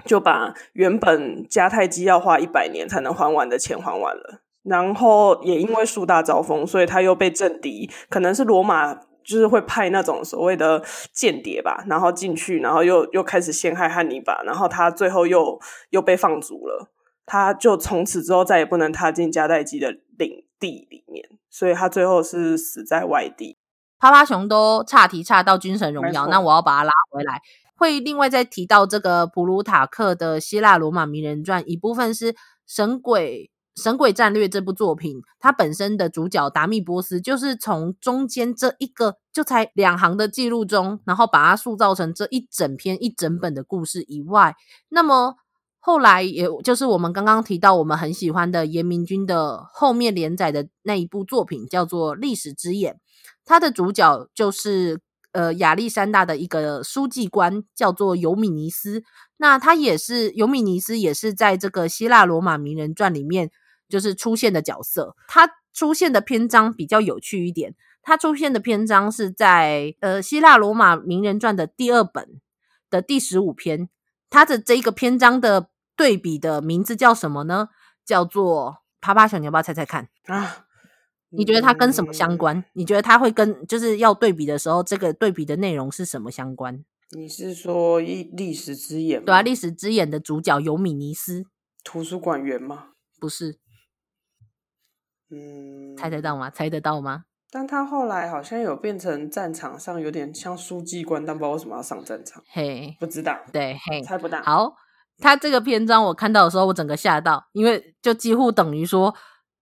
就把原本迦太基要花一百年才能还完的钱还完了。然后也因为树大招风，所以他又被政敌，可能是罗马，就是会派那种所谓的间谍吧，然后进去，然后又又开始陷害汉尼拔，然后他最后又又被放逐了，他就从此之后再也不能踏进迦太基的领地里面，所以他最后是死在外地。趴趴熊都差题差到军神荣耀，那我要把它拉回来，会另外再提到这个普鲁塔克的希腊罗马名人传，一部分是神鬼。《神鬼战略》这部作品，它本身的主角达密波斯，就是从中间这一个就才两行的记录中，然后把它塑造成这一整篇一整本的故事以外，那么后来也就是我们刚刚提到我们很喜欢的严明君的后面连载的那一部作品，叫做《历史之眼》，它的主角就是。呃，亚历山大的一个书记官叫做尤米尼斯，那他也是尤米尼斯，也是在这个希腊罗马名人传里面就是出现的角色。他出现的篇章比较有趣一点，他出现的篇章是在呃希腊罗马名人传的第二本的第十五篇。他的这一个篇章的对比的名字叫什么呢？叫做啪啪小牛要不要猜猜看啊？你觉得它跟什么相关？嗯、你觉得它会跟就是要对比的时候，这个对比的内容是什么相关？你是说一历史之眼？对啊，历史之眼的主角尤米尼斯，图书馆员吗？不是，嗯，猜得到吗？猜得到吗？但他后来好像有变成战场上有点像书记官，但不知道为什么要上战场。嘿，不知道，对，嘿，猜不到。好，他这个篇章我看到的时候，我整个吓到，因为就几乎等于说。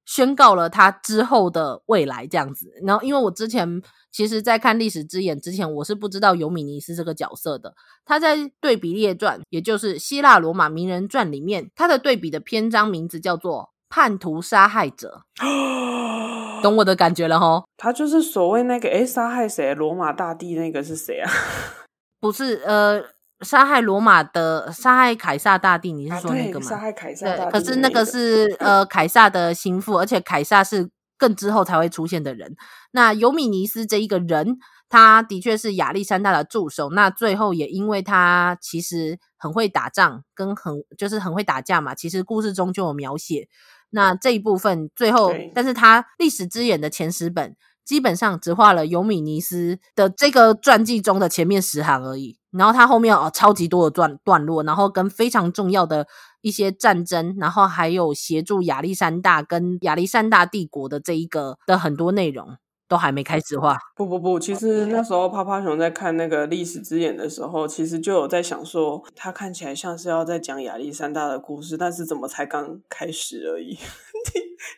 宣告了他之后的未来这样子，然后因为我之前其实，在看《历史之眼》之前，我是不知道尤米尼斯这个角色的。他在对比列传，也就是希腊罗马名人传里面，他的对比的篇章名字叫做“叛徒杀害者 [gasps] ”，懂我的感觉了吼。他就是所谓那个诶，杀害谁？罗马大帝那个是谁啊？[laughs] 不是，呃。杀害罗马的杀害凯撒大帝，你是说那个吗？杀害凯撒大帝，那个，可是那个是呃凯撒的心腹，而且凯撒是更之后才会出现的人。那尤米尼斯这一个人，他的确是亚历山大的助手。那最后也因为他其实很会打仗，跟很就是很会打架嘛。其实故事中就有描写。那这一部分最后，但是他历史之眼的前十本基本上只画了尤米尼斯的这个传记中的前面十行而已。然后他后面哦，超级多的段段落，然后跟非常重要的一些战争，然后还有协助亚历山大跟亚历山大帝国的这一个的很多内容都还没开始画。不不不，其实那时候趴趴熊在看那个历史之眼的时候，其实就有在想说，他看起来像是要在讲亚历山大的故事，但是怎么才刚开始而已？[laughs]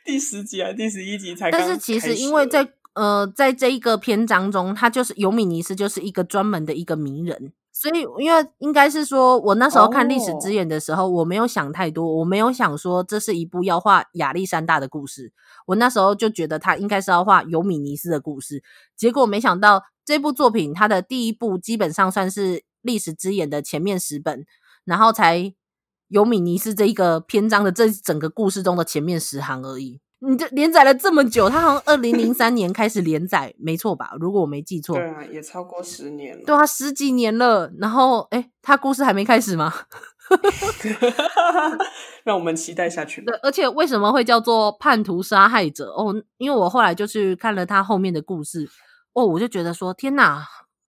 第第十集啊，第十一集才开始。但是其实因为在呃，在这一个篇章中，他就是尤米尼斯，就是一个专门的一个名人。所以，因为应该是说，我那时候看《历史之眼》的时候，oh. 我没有想太多，我没有想说这是一部要画亚历山大的故事。我那时候就觉得他应该是要画尤米尼斯的故事。结果没想到这部作品，它的第一部基本上算是《历史之眼》的前面十本，然后才尤米尼斯这一个篇章的这整个故事中的前面十行而已。你这连载了这么久，他好像二零零三年开始连载，没错吧？如果我没记错，对啊，也超过十年了。对啊，十几年了。然后，诶他故事还没开始吗？[laughs] 让我们期待下去。对，而且为什么会叫做叛徒杀害者？哦，因为我后来就去看了他后面的故事，哦，我就觉得说，天哪，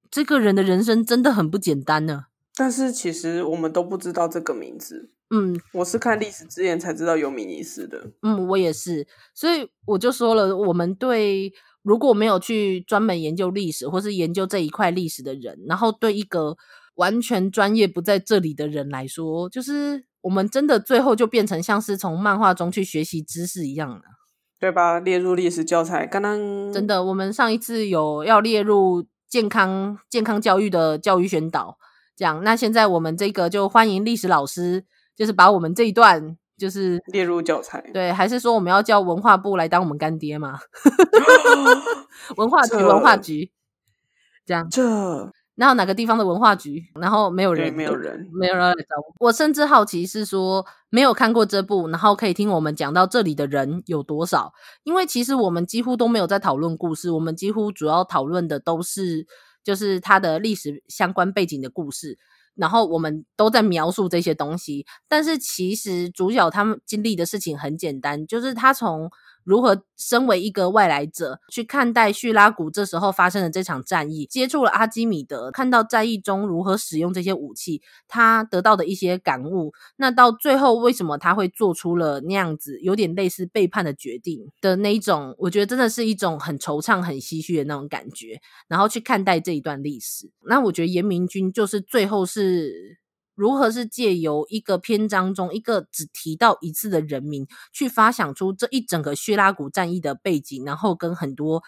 这个人的人生真的很不简单呢。但是其实我们都不知道这个名字。嗯，我是看历史之眼才知道尤米尼斯的。嗯，我也是，所以我就说了，我们对如果没有去专门研究历史或是研究这一块历史的人，然后对一个完全专业不在这里的人来说，就是我们真的最后就变成像是从漫画中去学习知识一样的，对吧？列入历史教材，刚刚真的，我们上一次有要列入健康健康教育的教育宣导，这样，那现在我们这个就欢迎历史老师。就是把我们这一段就是列入教材。对，还是说我们要叫文化部来当我们干爹吗？[laughs] 文化局，文化局，这样这。然后哪个地方的文化局？然后没有人，没有人，没有人来找我。我甚至好奇是说，没有看过这部，然后可以听我们讲到这里的人有多少？因为其实我们几乎都没有在讨论故事，我们几乎主要讨论的都是就是它的历史相关背景的故事，然后我们都在描述这些东西。但是其实主角他们经历的事情很简单，就是他从。如何身为一个外来者去看待叙拉古这时候发生的这场战役？接触了阿基米德，看到战役中如何使用这些武器，他得到的一些感悟。那到最后，为什么他会做出了那样子有点类似背叛的决定的那一种？我觉得真的是一种很惆怅、很唏嘘的那种感觉。然后去看待这一段历史。那我觉得严明君就是最后是。如何是借由一个篇章中一个只提到一次的人名，去发想出这一整个叙拉古战役的背景，然后跟很多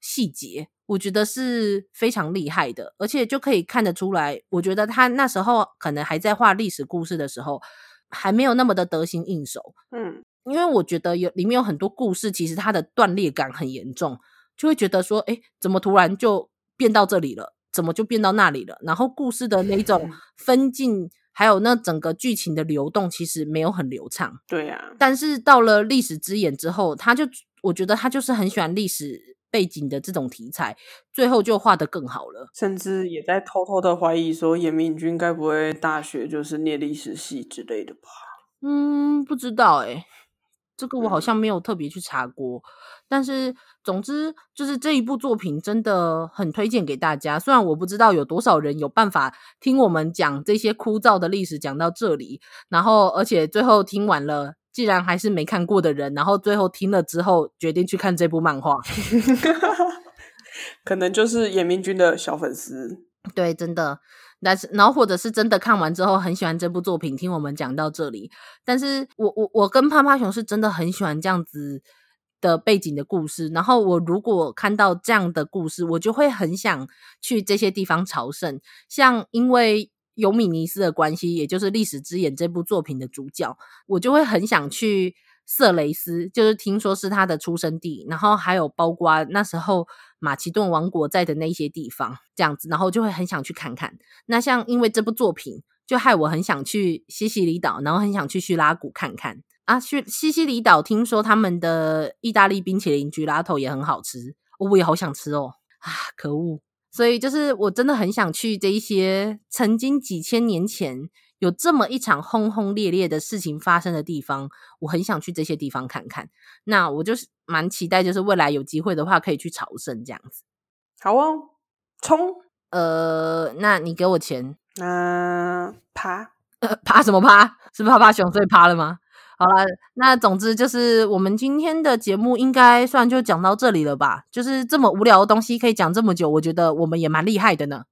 细节，我觉得是非常厉害的，而且就可以看得出来，我觉得他那时候可能还在画历史故事的时候，还没有那么的得心应手。嗯，因为我觉得有里面有很多故事，其实它的断裂感很严重，就会觉得说，诶，怎么突然就变到这里了？怎么就变到那里了？然后故事的那种分镜，还有那整个剧情的流动，其实没有很流畅。对呀。但是到了历史之眼之后，他就我觉得他就是很喜欢历史背景的这种题材，最后就画得更好了。甚至也在偷偷的怀疑说，严明君该不会大学就是念历史系之类的吧？嗯，不知道诶。这个我好像没有特别去查过，嗯、但是总之就是这一部作品真的很推荐给大家。虽然我不知道有多少人有办法听我们讲这些枯燥的历史讲到这里，然后而且最后听完了，既然还是没看过的人，然后最后听了之后决定去看这部漫画，[laughs] 可能就是严明君的小粉丝。对，真的。但是，然后或者是真的看完之后很喜欢这部作品，听我们讲到这里。但是我我我跟胖胖熊是真的很喜欢这样子的背景的故事。然后我如果看到这样的故事，我就会很想去这些地方朝圣。像因为尤米尼斯的关系，也就是《历史之眼》这部作品的主角，我就会很想去。色雷斯就是听说是他的出生地，然后还有包括那时候马其顿王国在的那些地方，这样子，然后就会很想去看看。那像因为这部作品，就害我很想去西西里岛，然后很想去叙拉古看看啊。去西西里岛，听说他们的意大利冰淇淋焗拉头也很好吃，我也好想吃哦啊！可恶，所以就是我真的很想去这一些曾经几千年前。有这么一场轰轰烈烈的事情发生的地方，我很想去这些地方看看。那我就是蛮期待，就是未来有机会的话，可以去朝圣这样子。好哦，冲！呃，那你给我钱？那、呃、爬？呃，爬什么爬？是趴趴熊所以趴了吗？好了，那总之就是我们今天的节目应该算就讲到这里了吧？就是这么无聊的东西可以讲这么久，我觉得我们也蛮厉害的呢。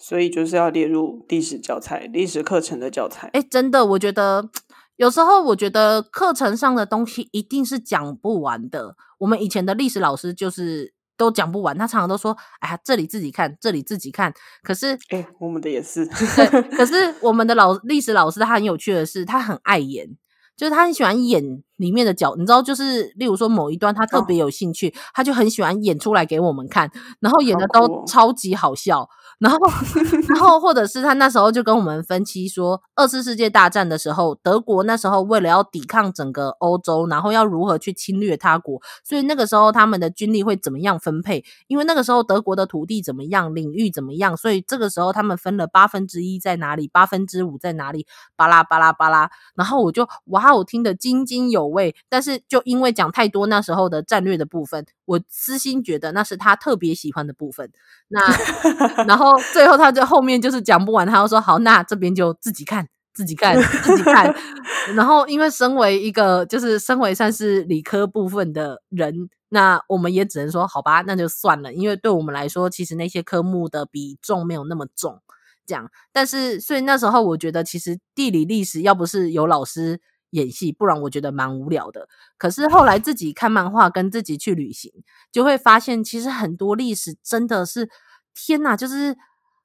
所以就是要列入历史教材、历史课程的教材。哎，真的，我觉得有时候我觉得课程上的东西一定是讲不完的。我们以前的历史老师就是都讲不完，他常常都说：“哎呀，这里自己看，这里自己看。”可是，哎，我们的也是。对，可是我们的老历史老师他很有趣的是，他很爱演，就是他很喜欢演里面的角，你知道，就是例如说某一段他特别有兴趣，哦，他就很喜欢演出来给我们看，然后演的都超级好笑。然后，[laughs] 然后，或者是他那时候就跟我们分析说，二次世界大战的时候，德国那时候为了要抵抗整个欧洲，然后要如何去侵略他国，所以那个时候他们的军力会怎么样分配？因为那个时候德国的土地怎么样，领域怎么样，所以这个时候他们分了八分之一在哪里，八分之五在哪里，巴拉巴拉巴拉。然后我就哇，我听得津津有味。但是就因为讲太多那时候的战略的部分，我私心觉得那是他特别喜欢的部分。那 [laughs] 然后。最后，他就后面就是讲不完，他就说：“好，那这边就自己看，自己看，自己看。[laughs] ”然后，因为身为一个就是身为算是理科部分的人，那我们也只能说：“好吧，那就算了。”因为对我们来说，其实那些科目的比重没有那么重，这样。但是，所以那时候我觉得，其实地理历史要不是有老师演戏，不然我觉得蛮无聊的。可是后来自己看漫画，跟自己去旅行，就会发现，其实很多历史真的是天哪，就是。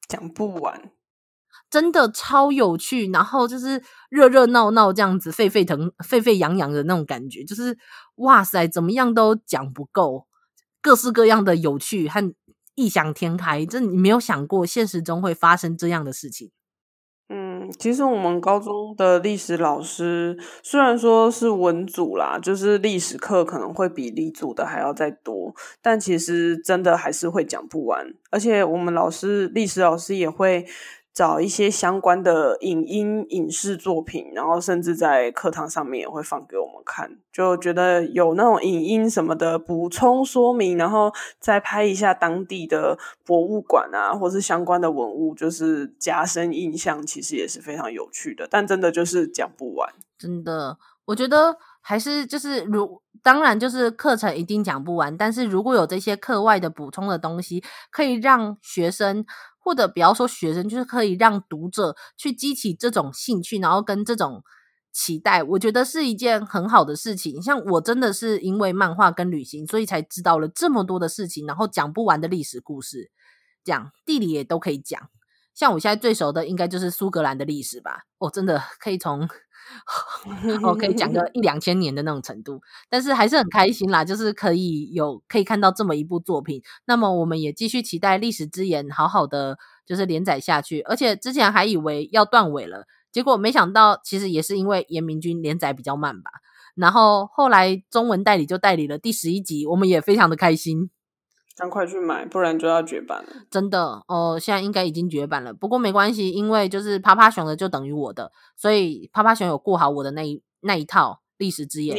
讲不完，真的超有趣，然后就是热热闹闹这样子，沸沸腾、沸沸扬扬的那种感觉，就是哇塞，怎么样都讲不够，各式各样的有趣和异想天开，这你没有想过现实中会发生这样的事情。其实我们高中的历史老师虽然说是文组啦，就是历史课可能会比理组的还要再多，但其实真的还是会讲不完，而且我们老师历史老师也会。找一些相关的影音、影视作品，然后甚至在课堂上面也会放给我们看，就觉得有那种影音什么的补充说明，然后再拍一下当地的博物馆啊，或是相关的文物，就是加深印象，其实也是非常有趣的。但真的就是讲不完，真的，我觉得还是就是如当然就是课程一定讲不完，但是如果有这些课外的补充的东西，可以让学生。或者不要说学生，就是可以让读者去激起这种兴趣，然后跟这种期待，我觉得是一件很好的事情。像我真的是因为漫画跟旅行，所以才知道了这么多的事情，然后讲不完的历史故事，讲地理也都可以讲。像我现在最熟的应该就是苏格兰的历史吧，我、哦、真的可以从。我 [laughs] 可以讲个 [laughs] 一两千年的那种程度，但是还是很开心啦，就是可以有可以看到这么一部作品。那么我们也继续期待《历史之眼》好好的就是连载下去。而且之前还以为要断尾了，结果没想到其实也是因为严明君连载比较慢吧。然后后来中文代理就代理了第十一集，我们也非常的开心。赶快去买，不然就要绝版了。真的哦，现在应该已经绝版了。不过没关系，因为就是趴趴熊的就等于我的，所以趴趴熊有顾好我的那一那一套历史之眼。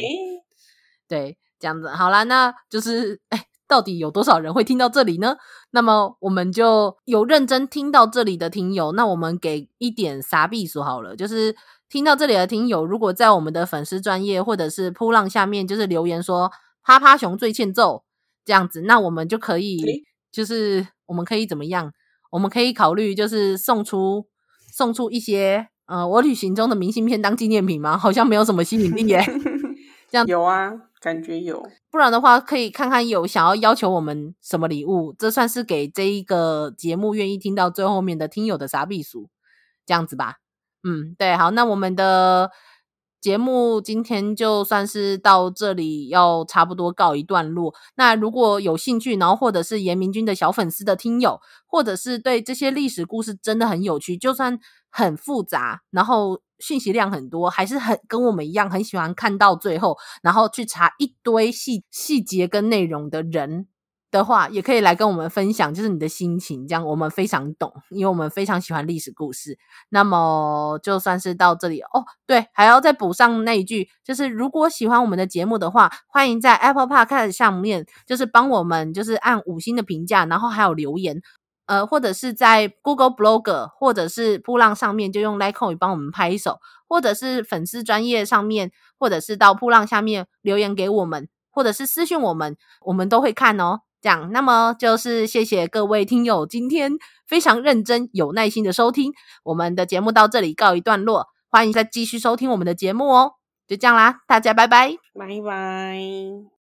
对，这样子好啦，那就是哎，到底有多少人会听到这里呢？那么我们就有认真听到这里的听友，那我们给一点傻币说好了，就是听到这里的听友，如果在我们的粉丝专业或者是扑浪下面，就是留言说趴趴熊最欠揍。这样子，那我们就可以，就是我们可以怎么样？我们可以考虑，就是送出送出一些，呃，我旅行中的明信片当纪念品吗？好像没有什么吸引力耶。[laughs] 这样有啊，感觉有。不然的话，可以看看有想要要求我们什么礼物，这算是给这一个节目愿意听到最后面的听友的啥避暑，这样子吧。嗯，对，好，那我们的。节目今天就算是到这里，要差不多告一段落。那如果有兴趣，然后或者是严明君的小粉丝的听友，或者是对这些历史故事真的很有趣，就算很复杂，然后讯息量很多，还是很跟我们一样很喜欢看到最后，然后去查一堆细细节跟内容的人。的话，也可以来跟我们分享，就是你的心情，这样我们非常懂，因为我们非常喜欢历史故事。那么就算是到这里哦，对，还要再补上那一句，就是如果喜欢我们的节目的话，欢迎在 Apple Podcast 上面，就是帮我们就是按五星的评价，然后还有留言，呃，或者是在 Google Blog 或者是噗浪上面就用 Like 口语帮我们拍一手，或者是粉丝专业上面，或者是到噗浪下面留言给我们，或者是私信我们，我们都会看哦。这样，那么就是谢谢各位听友今天非常认真、有耐心的收听我们的节目，到这里告一段落。欢迎再继续收听我们的节目哦。就这样啦，大家拜拜，拜拜。